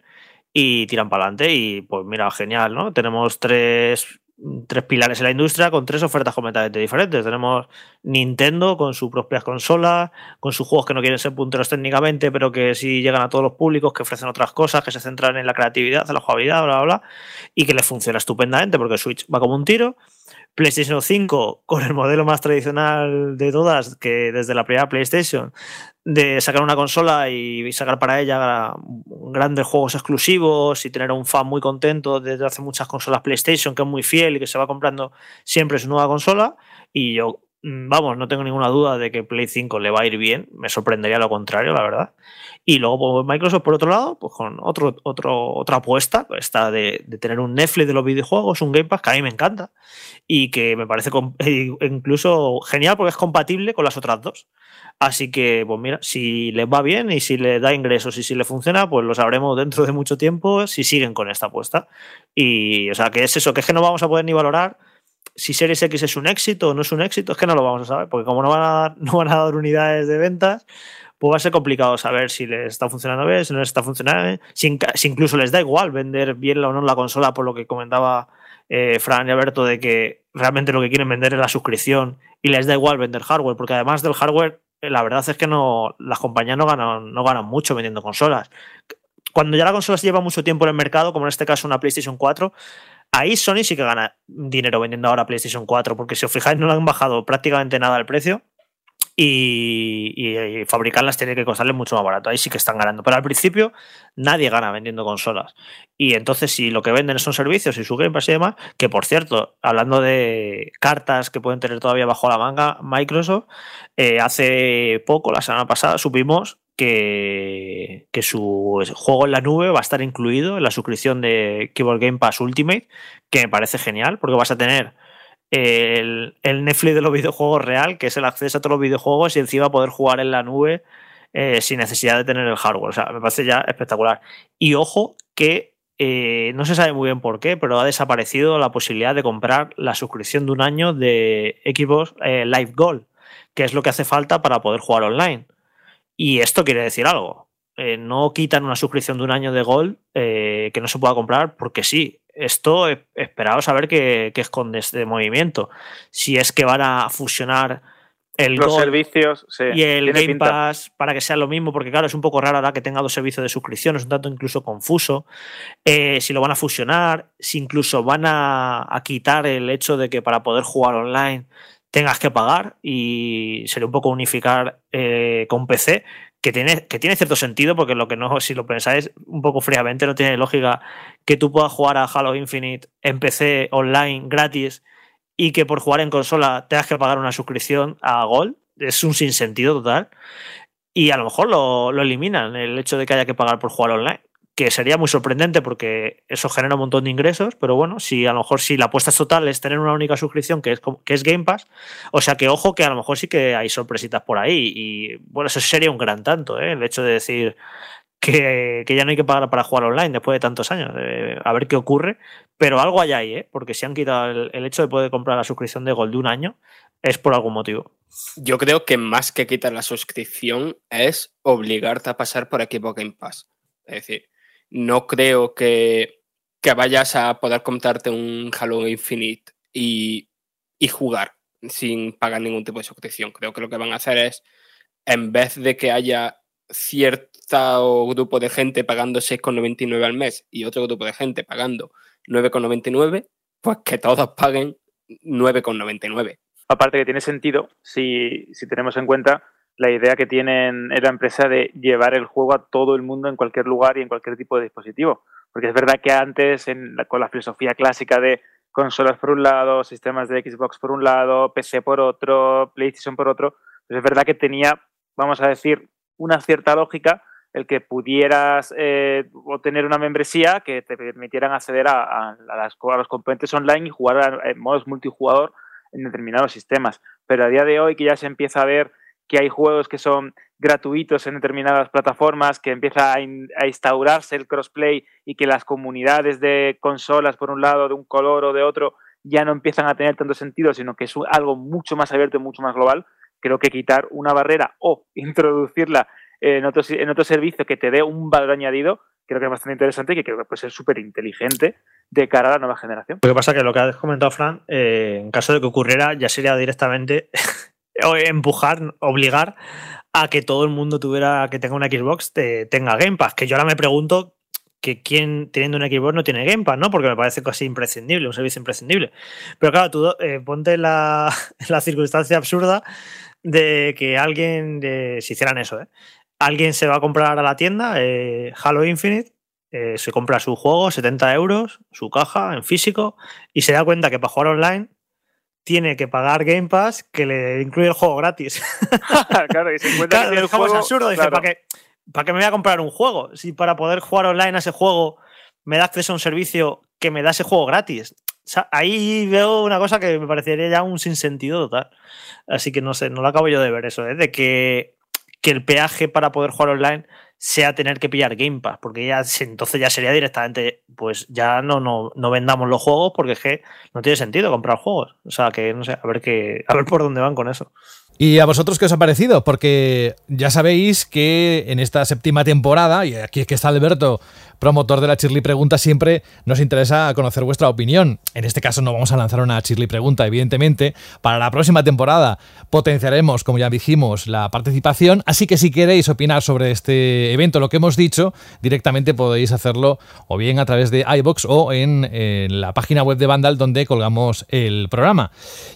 y tiran para adelante. Y pues mira, genial, ¿no? Tenemos tres, tres pilares en la industria con tres ofertas completamente diferentes. Tenemos Nintendo con sus propias consolas, con sus juegos que no quieren ser punteros técnicamente, pero que sí llegan a todos los públicos, que ofrecen otras cosas, que se centran en la creatividad, en la jugabilidad, bla, bla, bla, y que les funciona estupendamente porque Switch va como un tiro. PlayStation 5 con el modelo más tradicional de todas, que desde la primera PlayStation, de sacar una consola y sacar para ella grandes juegos exclusivos y tener a un fan muy contento desde hace muchas consolas PlayStation, que es muy fiel y que se va comprando siempre su nueva consola. Y yo vamos, no tengo ninguna duda de que Play 5 le va a ir bien, me sorprendería lo contrario, la verdad. Y luego pues, Microsoft, por otro lado, pues con otro, otro, otra apuesta, esta de, tener un Netflix de los videojuegos, un Game Pass que a mí me encanta y que me parece incluso genial porque es compatible con las otras dos. Así que, pues mira, si les va bien y si les da ingresos y si le funciona, pues lo sabremos dentro de mucho tiempo si siguen con esta apuesta. Y, o sea, que es eso, que es que no vamos a poder ni valorar si Series X es un éxito o no es un éxito, es que no lo vamos a saber, porque como no van a dar, no van a dar unidades de ventas, pues va a ser complicado saber si les está funcionando bien, si no les está funcionando bien, si, incluso les da igual vender bien o no la consola, por lo que comentaba eh, Fran y Alberto, de que realmente lo que quieren vender es la suscripción y les da igual vender hardware, porque además del hardware, eh, la verdad es que no, las compañías no ganan, no ganan mucho vendiendo consolas. Cuando ya la consola se lleva mucho tiempo en el mercado, como en este caso una PlayStation 4, Ahí Sony sí que gana dinero vendiendo ahora PlayStation 4, porque si os fijáis no le han bajado prácticamente nada el precio y, fabricarlas tiene que costarle mucho más barato. Ahí sí que están ganando. Pero al principio nadie gana vendiendo consolas. Y entonces si lo que venden son servicios y su Game Pass y demás, que por cierto, hablando de cartas que pueden tener todavía bajo la manga Microsoft, eh, hace poco, la semana pasada, supimos que, su juego en la nube va a estar incluido en la suscripción de Keyboard Game Pass Ultimate, que me parece genial, porque vas a tener el, Netflix de los videojuegos real, que es el acceso a todos los videojuegos y encima poder jugar en la nube eh, sin necesidad de tener el hardware. O sea, me parece ya espectacular. Y ojo que eh, no se sabe muy bien por qué, pero ha desaparecido la posibilidad de comprar la suscripción de un año de Xbox eh, Live Gold, que es lo que hace falta para poder jugar online. Y esto quiere decir algo. no quitan una suscripción de un año de Gold que no se pueda comprar porque sí. Esto esperaos saber qué, qué esconde este movimiento. Si es que van a fusionar el los servicios y el Game Pass para que sea lo mismo, porque claro, es un poco raro ahora que tenga dos servicios de suscripción, es un tanto incluso confuso. Eh, si lo van a fusionar, si incluso van a, quitar el hecho de que para poder jugar online tengas que pagar y sería un poco unificar eh, con PC, que tiene, que tiene cierto sentido, porque lo que no, si lo pensáis un poco fríamente, no tiene lógica que tú puedas jugar a Halo Infinite en PC online gratis y que por jugar en consola tengas que pagar una suscripción a Gold. Es un sinsentido total. Y a lo mejor lo, eliminan, el hecho de que haya que pagar por jugar online. Que sería muy sorprendente porque eso genera un montón de ingresos, pero bueno, si a lo mejor si la apuesta total es tener una única suscripción que es, que es Game Pass, o sea que ojo que a lo mejor sí que hay sorpresitas por ahí. Y bueno, eso sería un gran tanto, ¿eh? el hecho de decir, que, ya no hay que pagar para jugar online después de tantos años. a ver qué ocurre. Pero algo hay ahí, ¿eh? porque si han quitado el, hecho de poder comprar la suscripción de Gold de un año, es por algún motivo. Yo creo que más que quitar la suscripción es obligarte a pasar por Equipo Game Pass. Es decir, no creo que, que vayas a poder comprarte un Halo Infinite y, y jugar sin pagar ningún tipo de suscripción. Creo que lo que van a hacer es, en vez de que haya cierto grupo de gente pagando 6,99 al mes y otro grupo de gente pagando 9,99, pues que todos paguen 9,99. Aparte que tiene sentido si, si tenemos en cuenta la idea que tienen en la empresa de llevar el juego a todo el mundo en cualquier lugar y en cualquier tipo de dispositivo. Porque es verdad que antes, con la filosofía clásica de consolas por un lado, sistemas de Xbox por un lado, PC por otro, PlayStation por otro, pues es verdad que tenía, vamos a decir, una cierta lógica el que pudieras eh, obtener una membresía que te permitieran acceder a, las, los componentes online y jugar en modos multijugador en determinados sistemas. Pero a día de hoy que ya se empieza a ver que hay juegos que son gratuitos en determinadas plataformas, que empieza a, instaurarse el crossplay y que las comunidades de consolas, por un lado, de un color o de otro, ya no empiezan a tener tanto sentido, sino que es algo mucho más abierto y mucho más global, creo que quitar una barrera o introducirla en otro, servicio que te dé un valor añadido, creo que es bastante interesante y que creo que puede ser súper inteligente de cara a la nueva generación. Lo que pasa es que lo que has comentado, Fran, eh, en caso de que ocurriera, ya sería directamente empujar, obligar a que todo el mundo tuviera, que tenga una Xbox, tenga Game Pass. Que yo ahora me pregunto que quién teniendo un Xbox no tiene Game Pass, ¿no? Porque me parece casi imprescindible, un servicio imprescindible. Pero claro, tú eh, ponte la, la circunstancia absurda de que alguien, si hicieran eso, ¿eh? alguien se va a comprar a la tienda eh, Halo Infinite, eh, se compra su juego, 70 euros, su caja en físico, y se da cuenta que para jugar online tiene que pagar Game Pass que le incluye el juego gratis. claro, y se encuentra el juego es absurdo. Dice, ¿para qué, ¿para qué me voy a comprar un juego? Si para poder jugar online a ese juego me da acceso a un servicio que me da ese juego gratis ahí veo una cosa que me parecería ya un sinsentido total. Así que no sé, no lo acabo yo de ver eso, ¿eh? de que, que el peaje para poder jugar online sea tener que pillar Game Pass, porque ya entonces ya sería directamente, pues ya no, no, no vendamos los juegos porque es que no tiene sentido comprar juegos. O sea que no sé, a ver qué, a ver por dónde van con eso. ¿Y a vosotros qué os ha parecido? Porque ya sabéis que en esta séptima temporada, y aquí es que está Alberto promotor de la Chirly Pregunta, siempre nos interesa conocer vuestra opinión. En este caso no vamos a lanzar una Chirly Pregunta, evidentemente. Para la próxima temporada potenciaremos, como ya dijimos, la participación. Así que si queréis opinar sobre este evento, lo que hemos dicho, directamente podéis hacerlo o bien a través de iBox o en, en la página web de Vandal donde colgamos el programa.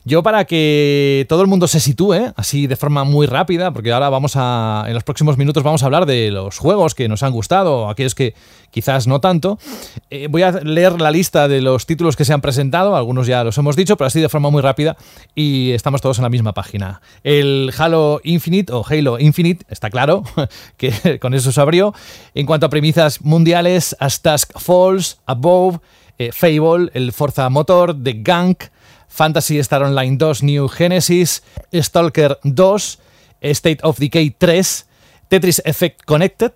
Yo para que todo el mundo se sitúe, así de forma muy rápida, porque ahora vamos a, en los próximos minutos vamos a hablar de los juegos que nos han gustado, aquellos que quizás no tanto. Eh, voy a leer la lista de los títulos que se han presentado, algunos ya los hemos dicho, pero así de forma muy rápida y estamos todos en la misma página. El Halo Infinite o Halo Infinite, está claro, que con eso se abrió. En cuanto a premisas mundiales, As Task Falls, Above, eh, Fable, el Forza Motor, The Gank, Fantasy Star Online 2 New Genesis, Stalker 2, State of Decay 3, Tetris Effect Connected,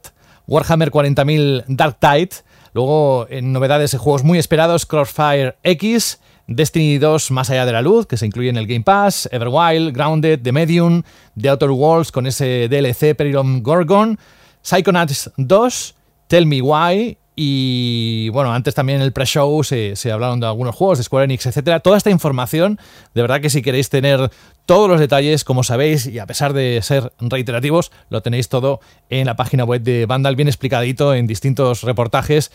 Warhammer 40.000 Dark Tide, luego en novedades de juegos muy esperados, Crossfire X, Destiny 2 Más allá de la luz, que se incluye en el Game Pass, Everwild, Grounded, The Medium, The Outer Worlds con ese DLC Perilom Gorgon, Psychonauts 2, Tell Me Why y bueno, antes también en el pre-show se, hablaron de algunos juegos de Square Enix, etcétera. Toda esta información, de verdad que si queréis tener todos los detalles, como sabéis, y a pesar de ser reiterativos, lo tenéis todo en la página web de Vandal, bien explicadito en distintos reportajes.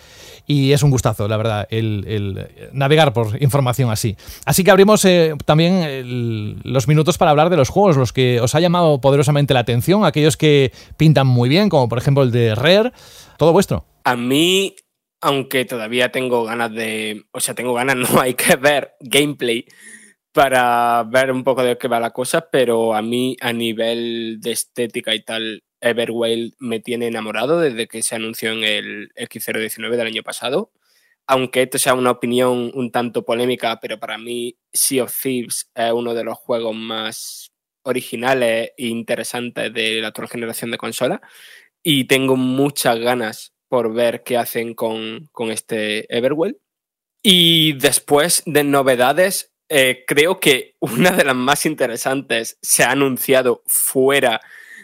Y es un gustazo, la verdad, el, navegar por información así. Así que abrimos eh, también los minutos para hablar de los juegos, los que os ha llamado poderosamente la atención, aquellos que pintan muy bien, como por ejemplo el de Rare. Todo vuestro. A mí, aunque todavía tengo ganas de. O sea, tengo ganas, no hay que ver gameplay para ver un poco de qué va la cosa, pero a mí, a nivel de estética y tal, Everwild me tiene enamorado desde que se anunció en el X019 del año pasado. Aunque esto sea una opinión un tanto polémica, pero para mí Sea of Thieves es uno de los juegos más originales e interesantes de la actual generación de consolas. Y tengo muchas ganas por ver qué hacen con, este Everwell. Y después de novedades, eh, creo que una de las más interesantes se ha anunciado fuera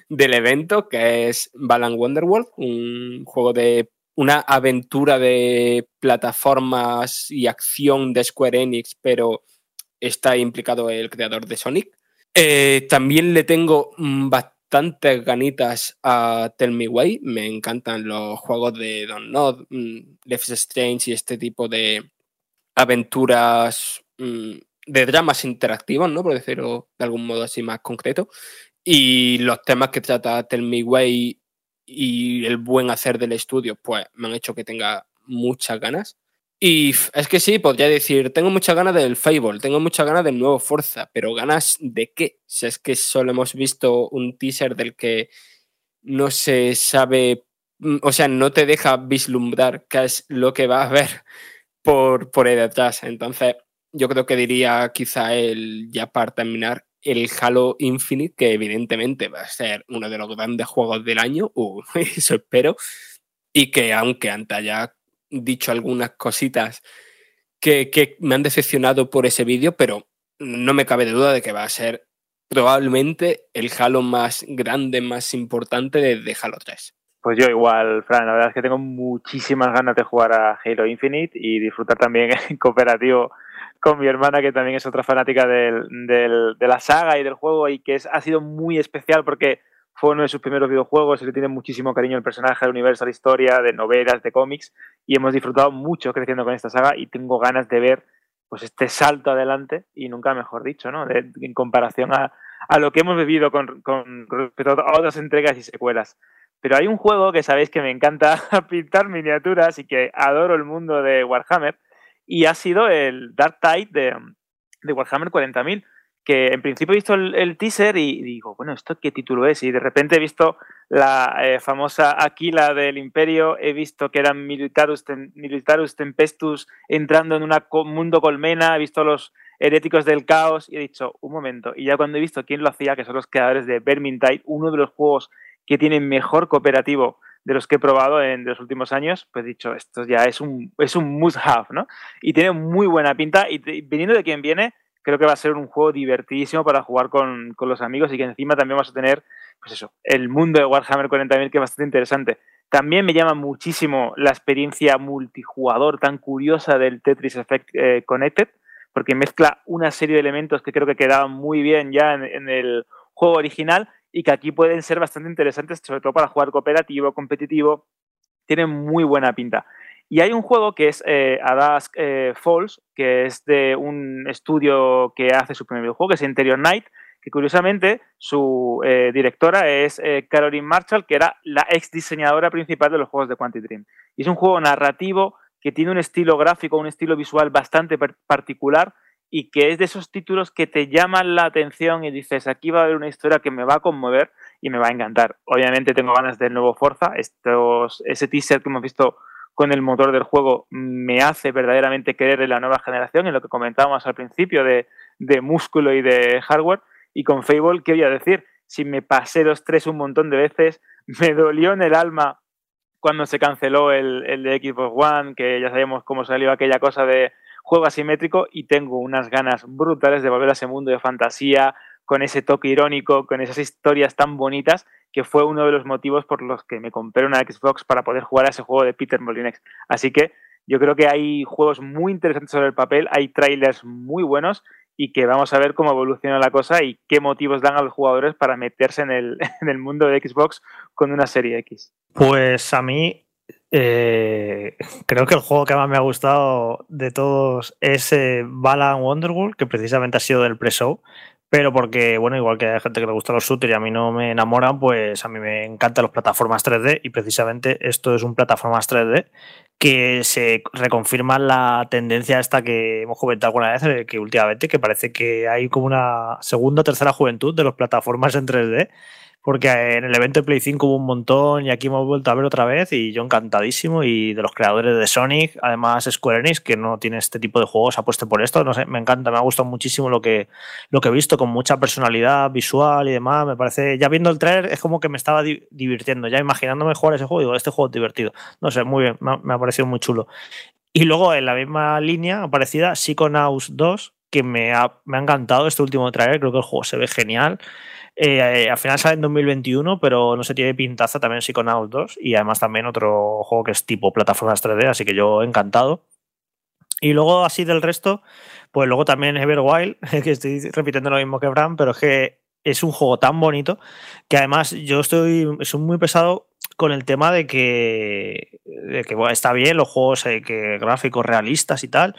del evento, que es Balan Wonderworld, un juego de una aventura de plataformas y acción de Square Enix, pero está implicado el creador de Sonic. Eh, también le tengo bastante bastantes ganitas a Tell Me Why. Me encantan los juegos de Don't Know, mm, Life Strange y este tipo de aventuras mm, de dramas interactivos, ¿no? Por decirlo de algún modo así más concreto. Y los temas que trata Tell Me Why y el buen hacer del estudio, pues me han hecho que tenga muchas ganas. Y es que sí, podría decir, tengo muchas ganas del Fable, tengo muchas ganas del nuevo Forza, pero ganas de qué? Si es que solo hemos visto un teaser del que no se sabe, mm, o sea, no te deja vislumbrar qué es lo que va a haber por, por ahí detrás. Entonces, yo creo que diría quizá el, ya para terminar, el Halo Infinite, que evidentemente va a ser uno de los grandes juegos del año, uh, eso espero, y que aunque ante haya dicho algunas cositas que, me han decepcionado por ese vídeo, pero no me cabe de duda de que va a ser probablemente el Halo más grande, más importante de, Halo 3. Pues yo igual, Fran, la verdad es que tengo muchísimas ganas de jugar a Halo Infinite y disfrutar también en cooperativo con mi hermana, que también es otra fanática del, de la saga y del juego y que es, ha sido muy especial porque fue uno de sus primeros videojuegos, le tiene muchísimo cariño al personaje, al universo, a la historia, de novelas, de cómics, y hemos disfrutado mucho creciendo con esta saga y tengo ganas de ver pues este salto adelante, y nunca mejor dicho, ¿no? en comparación a, lo que hemos vivido con, con respecto a otras entregas y secuelas. Pero hay un juego que sabéis que me encanta pintar miniaturas y que adoro el mundo de Warhammer, y ha sido el Dark Tide de, de Warhammer 40.000 que en principio he visto el, teaser y digo, bueno, ¿esto qué título es? Y de repente he visto la eh, famosa Aquila del Imperio, he visto que eran Militarus, Tempestus entrando en un mundo colmena, he visto los heréticos del caos y he dicho, un momento, y ya cuando he visto quién lo hacía, que son los creadores de Vermintide, uno de los juegos que tiene mejor cooperativo de los que he probado en los últimos años, pues he dicho, esto ya es un, es un must-have, ¿no? Y tiene muy buena pinta y viniendo de quien viene, creo que va a ser un juego divertidísimo para jugar con, los amigos y que encima también vas a tener, pues eso, el mundo de Warhammer 40.000 que es bastante interesante. También me llama muchísimo la experiencia multijugador tan curiosa del Tetris Effect eh, Connected, porque mezcla una serie de elementos que creo que quedaban muy bien ya en, el juego original y que aquí pueden ser bastante interesantes, sobre todo para jugar cooperativo, competitivo. Tienen muy buena pinta. Y hay un juego que es eh, Adask eh, Falls, que es de un estudio que hace su primer videojuego, que es Interior Night, que curiosamente su eh, directora es Caroline Marshall, que era la ex diseñadora principal de los juegos de Quantic Dream. Y es un juego narrativo que tiene un estilo gráfico, un estilo visual bastante particular y que es de esos títulos que te llaman la atención y dices, aquí va a haber una historia que me va a conmover y me va a encantar. Obviamente tengo ganas del nuevo Forza, estos, ese teaser que hemos visto con el motor del juego me hace verdaderamente creer en la nueva generación, en lo que comentábamos al principio de, músculo y de hardware. Y con Fable, ¿qué voy a decir? si me pasé los tres un montón de veces, me dolió en el alma cuando se canceló el, el de Xbox One, que ya sabemos cómo salió aquella cosa de juego asimétrico y tengo unas ganas brutales de volver a ese mundo de fantasía, con ese toque irónico, con esas historias tan bonitas, que fue uno de los motivos por los que me compré una Xbox para poder jugar a ese juego de Peter Molinex. Así que yo creo que hay juegos muy interesantes sobre el papel, hay trailers muy buenos y que vamos a ver cómo evoluciona la cosa y qué motivos dan a los jugadores para meterse en el, en el mundo de Xbox con una serie X. Pues a mí eh, creo que el juego que más me ha gustado de todos es eh, Wonderworld, que precisamente ha sido del pre-show. Pero porque, bueno, igual que hay gente que le gusta los shooters y a mí no me enamoran, pues a mí me encantan las plataformas 3D y precisamente esto es un plataformas 3D que se reconfirma la tendencia esta que hemos comentado alguna vez, que últimamente que parece que hay como una segunda o tercera juventud de las plataformas en 3D porque en el evento de Play 5 hubo un montón y aquí hemos vuelto a ver otra vez y yo encantadísimo y de los creadores de Sonic, además Square Enix que no tiene este tipo de juegos apueste por esto, no sé, me encanta, me ha gustado muchísimo lo que, lo que he visto con mucha personalidad visual y demás, me parece, ya viendo el trailer es como que me estaba divirtiendo, ya imaginándome jugar ese juego, digo, este juego es divertido, no sé, muy bien, me ha, parecido muy chulo. Y luego en la misma línea parecida, Psychonauts 2, que me ha, me ha encantado este último trailer, creo que el juego se ve genial. Eh, al final sale en 2021, pero no se tiene pintaza también Psychonauts 2 y además también otro juego que es tipo plataformas 3D, así que yo encantado. Y luego así del resto, pues luego también Everwild, que estoy repitiendo lo mismo que Bram, pero es que es un juego tan bonito que además yo estoy soy muy pesado con el tema de que, que está bien los juegos eh, que, gráficos realistas y tal,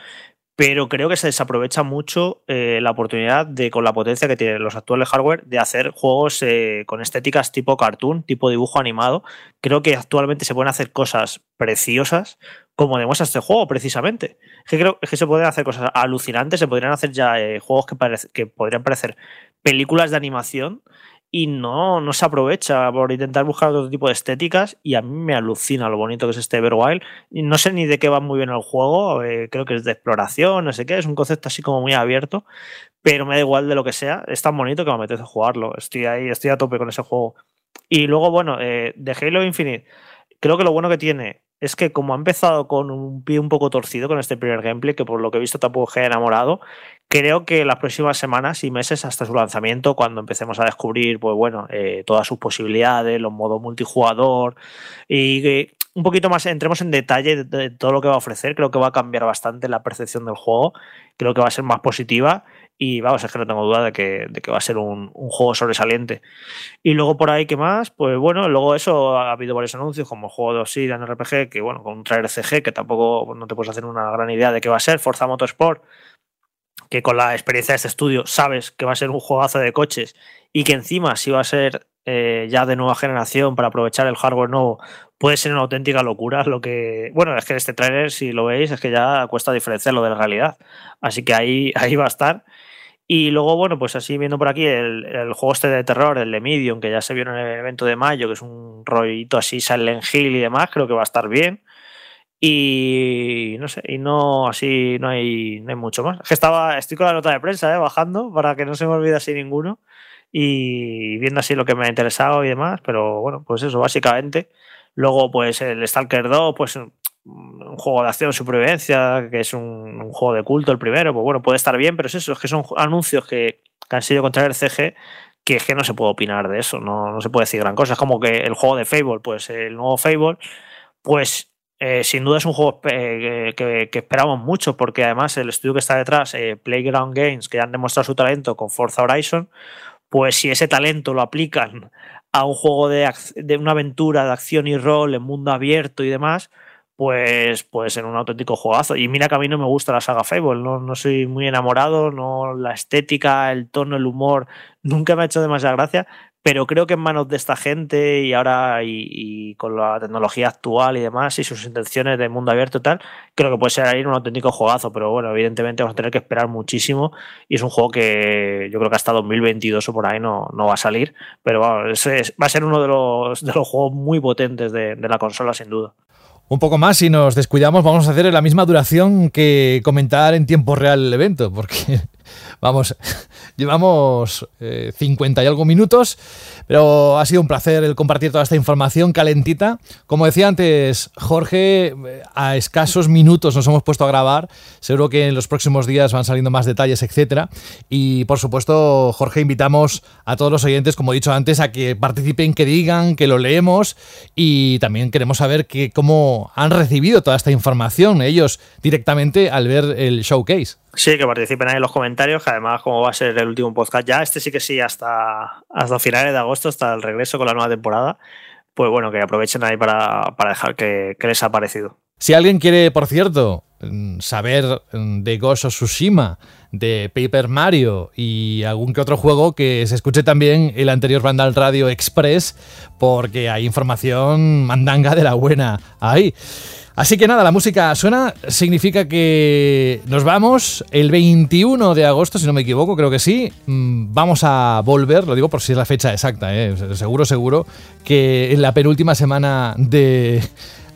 pero creo que se desaprovecha mucho eh, la oportunidad de, con la potencia que tienen los actuales hardware, de hacer juegos eh, con estéticas tipo cartoon, tipo dibujo animado. Creo que actualmente se pueden hacer cosas preciosas, como demuestra este juego, precisamente. Es que creo que se pueden hacer cosas alucinantes, se podrían hacer ya eh, juegos que, que podrían parecer películas de animación y no, no se aprovecha por intentar buscar otro tipo de estéticas y a mí me alucina lo bonito que es este Everwild. No sé ni de qué va muy bien el juego, eh, creo que es de exploración, no sé qué, es un concepto así como muy abierto, pero me da igual de lo que sea, es tan bonito que me apetece jugarlo, estoy ahí, estoy a tope con ese juego. Y luego, bueno, eh, de Halo Infinite, creo que lo bueno que tiene es que como ha empezado con un pie un poco torcido con este primer gameplay, que por lo que he visto tampoco he enamorado, creo que las próximas semanas y meses hasta su lanzamiento, cuando empecemos a descubrir, pues bueno, eh, todas sus posibilidades, los modos multijugador y un poquito más entremos en detalle de, todo lo que va a ofrecer, creo que va a cambiar bastante la percepción del juego, creo que va a ser más positiva y vamos, es que no tengo duda de que, de que va a ser un, juego sobresaliente. Y luego por ahí, ¿qué más? Pues bueno, luego eso ha habido varios anuncios, como el juego de Obsidian RPG, que bueno, con un trailer CG, que tampoco no te puedes hacer una gran idea de qué va a ser, Forza Motorsport, que con la experiencia de este estudio sabes que va a ser un juegazo de coches y que encima si va a ser eh, ya de nueva generación para aprovechar el hardware nuevo, puede ser una auténtica locura. Lo que, bueno, es que este trailer, si lo veis, es que ya cuesta diferenciarlo de la realidad. Así que ahí, ahí va a estar. Y luego, bueno, pues así viendo por aquí el, el, juego este de terror, el de Medium, que ya se vio en el evento de mayo, que es un rollito así, Silent Hill y demás, creo que va a estar bien. Y no sé, y no así no hay, no hay mucho más. Es que estaba, estoy con la nota de prensa, ¿eh? bajando, para que no se me olvide así ninguno. Y viendo así lo que me ha interesado y demás, pero bueno, pues eso, básicamente. Luego, pues el Stalker 2, pues un juego de acción supervivencia, que es un, juego de culto el primero, pues bueno, puede estar bien, pero es eso, es que son anuncios que, han sido contra el CG que es que no se puede opinar de eso, no, no se puede decir gran cosa. Es como que el juego de Fable, pues el nuevo Fable, pues eh, sin duda es un juego eh, que, esperamos mucho, porque además el estudio que está detrás, eh, Playground Games, que han demostrado su talento con Forza Horizon, pues si ese talento lo aplican a un juego de, de una aventura de acción y rol en mundo abierto y demás, pues, pues en un auténtico juegazo. Y mira que a mí no me gusta la saga Fable, no, no soy muy enamorado, no la estética, el tono, el humor, nunca me ha hecho demasiada gracia, pero creo que en manos de esta gente y ahora y, con la tecnología actual y demás y sus intenciones de mundo abierto y tal, creo que puede ser ahí un auténtico juegazo, pero bueno, evidentemente vamos a tener que esperar muchísimo y es un juego que yo creo que hasta 2022 o por ahí no, no va a salir, pero bueno, va a ser uno de los, de los juegos muy potentes de la consola sin duda. Un poco más, si nos descuidamos, vamos a hacer la misma duración que comentar en tiempo real el evento, porque, vamos, Llevamos 50 y algo minutos, pero ha sido un placer el compartir toda esta información calentita. Como decía antes Jorge, a escasos minutos nos hemos puesto a grabar. Seguro que en los próximos días van saliendo más detalles, etcétera. Y por supuesto, Jorge, invitamos a todos los oyentes, como he dicho antes, a que participen, que digan, que lo leemos y también queremos saber cómo han recibido toda esta información ellos directamente al ver el showcase. Sí, que participen ahí en los comentarios, que además como va a ser el último podcast ya, este sí que sí, hasta, hasta finales de agosto, hasta el regreso con la nueva temporada, pues bueno, que aprovechen ahí para, dejar que, les ha parecido. Si alguien quiere, por cierto, mm, saber mm, de Ghost of Tsushima, de Paper Mario y algún que otro juego, que se escuche también el anterior Vandal Radio Express, porque hay información mandanga de la buena ahí. Así que nada, la música suena, significa que nos vamos el 21 de agosto, si no me equivoco, creo que sí. Mm, vamos a volver, lo digo por si es la fecha exacta, ¿eh? seguro, seguro, que en la penúltima semana de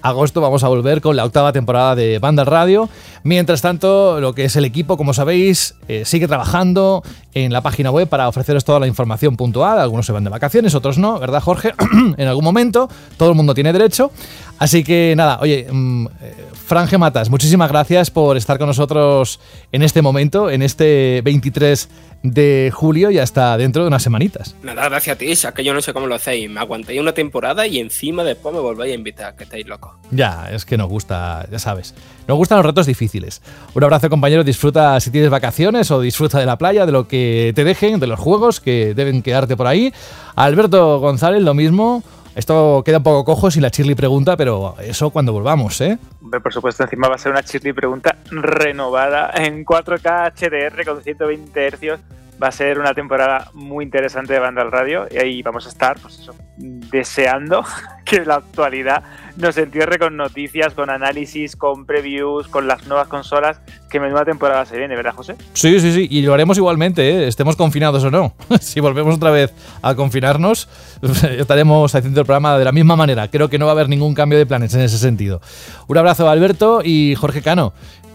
agosto vamos a volver con la octava temporada de Banda Radio. Mientras tanto, lo que es el equipo, como sabéis, eh, sigue trabajando en la página web para ofreceros toda la información puntual. Algunos se van de vacaciones, otros no, ¿verdad, Jorge? en algún momento, todo el mundo tiene derecho. Así que nada, oye, mm, eh, Franje Matas, muchísimas gracias por estar con nosotros en este momento, en este 23 de julio y hasta dentro de unas semanitas. Nada, gracias a ti, es que yo no sé cómo lo hacéis. Me aguantéis una temporada y encima después me volvéis a invitar, que estáis locos. Ya, es que nos gusta, ya sabes. Nos gustan los retos difíciles. Un abrazo, compañero. Disfruta si tienes vacaciones o disfruta de la playa, de lo que te dejen, de los juegos que deben quedarte por ahí. Alberto González, lo mismo. Esto queda un poco cojo si la Chirly pregunta, pero eso cuando volvamos, ¿eh? Por supuesto, encima va a ser una Chirly pregunta renovada en 4K HDR con 120 Hz. Va a ser una temporada muy interesante de Banda al Radio y ahí vamos a estar, pues eso, deseando que la actualidad nos entierre con noticias, con análisis, con previews, con las nuevas consolas, que menuda temporada se viene, ¿verdad, José? Sí, sí, sí, y lo haremos igualmente, ¿eh? estemos confinados o no. si volvemos otra vez a confinarnos, estaremos haciendo el programa de la misma manera. Creo que no va a haber ningún cambio de planes en ese sentido. Un abrazo a Alberto y Jorge Cano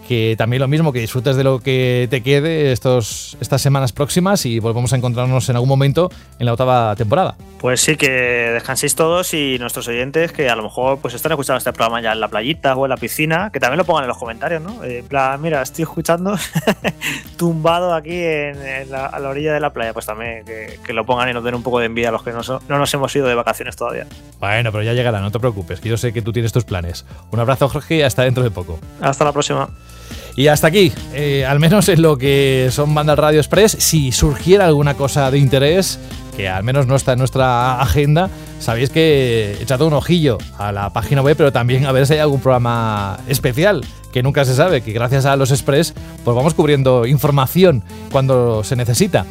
que también lo mismo, que disfrutes de lo que te quede estos, estas semanas próximas y volvemos a encontrarnos en algún momento en la octava temporada. Pues sí, que descanséis todos y nuestros oyentes que a lo mejor pues están escuchando este programa ya en la playita o en la piscina, que también lo pongan en los comentarios, ¿no? En plan, mira, estoy escuchando tumbado aquí en, la, a la orilla de la playa, pues también que, lo pongan y nos den un poco de envidia a los que no, no nos hemos ido de vacaciones todavía. Bueno, pero ya llegará, no te preocupes, que yo sé que tú tienes tus planes. Un abrazo, Jorge, y hasta dentro de poco. Hasta la próxima. Y hasta aquí, eh, al menos en lo que son bandas Radio Express, si surgiera alguna cosa de interés, que al menos no está en nuestra agenda, sabéis que he echado un ojillo a la página web, pero también a ver si hay algún programa especial, que nunca se sabe, que gracias a los Express, pues vamos cubriendo información cuando se necesita.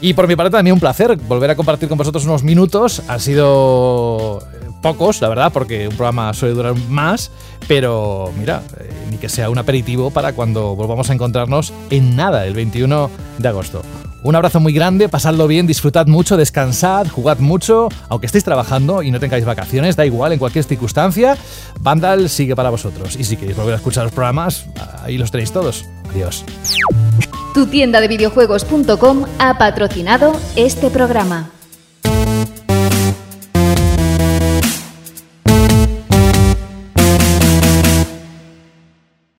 Y por mi parte también un placer volver a compartir con vosotros unos minutos. Ha sido pocos, la verdad, porque un programa suele durar más, pero mira, eh, ni que sea un aperitivo para cuando volvamos a encontrarnos en nada, el 21 de agosto. Un abrazo muy grande, pasadlo bien, disfrutad mucho, descansad, jugad mucho, aunque estéis trabajando y no tengáis vacaciones, da igual en cualquier circunstancia, Vandal sigue para vosotros. Y si queréis volver a escuchar los programas, ahí los tenéis todos. Adiós. Tu tienda de videojuegos.com ha patrocinado este programa.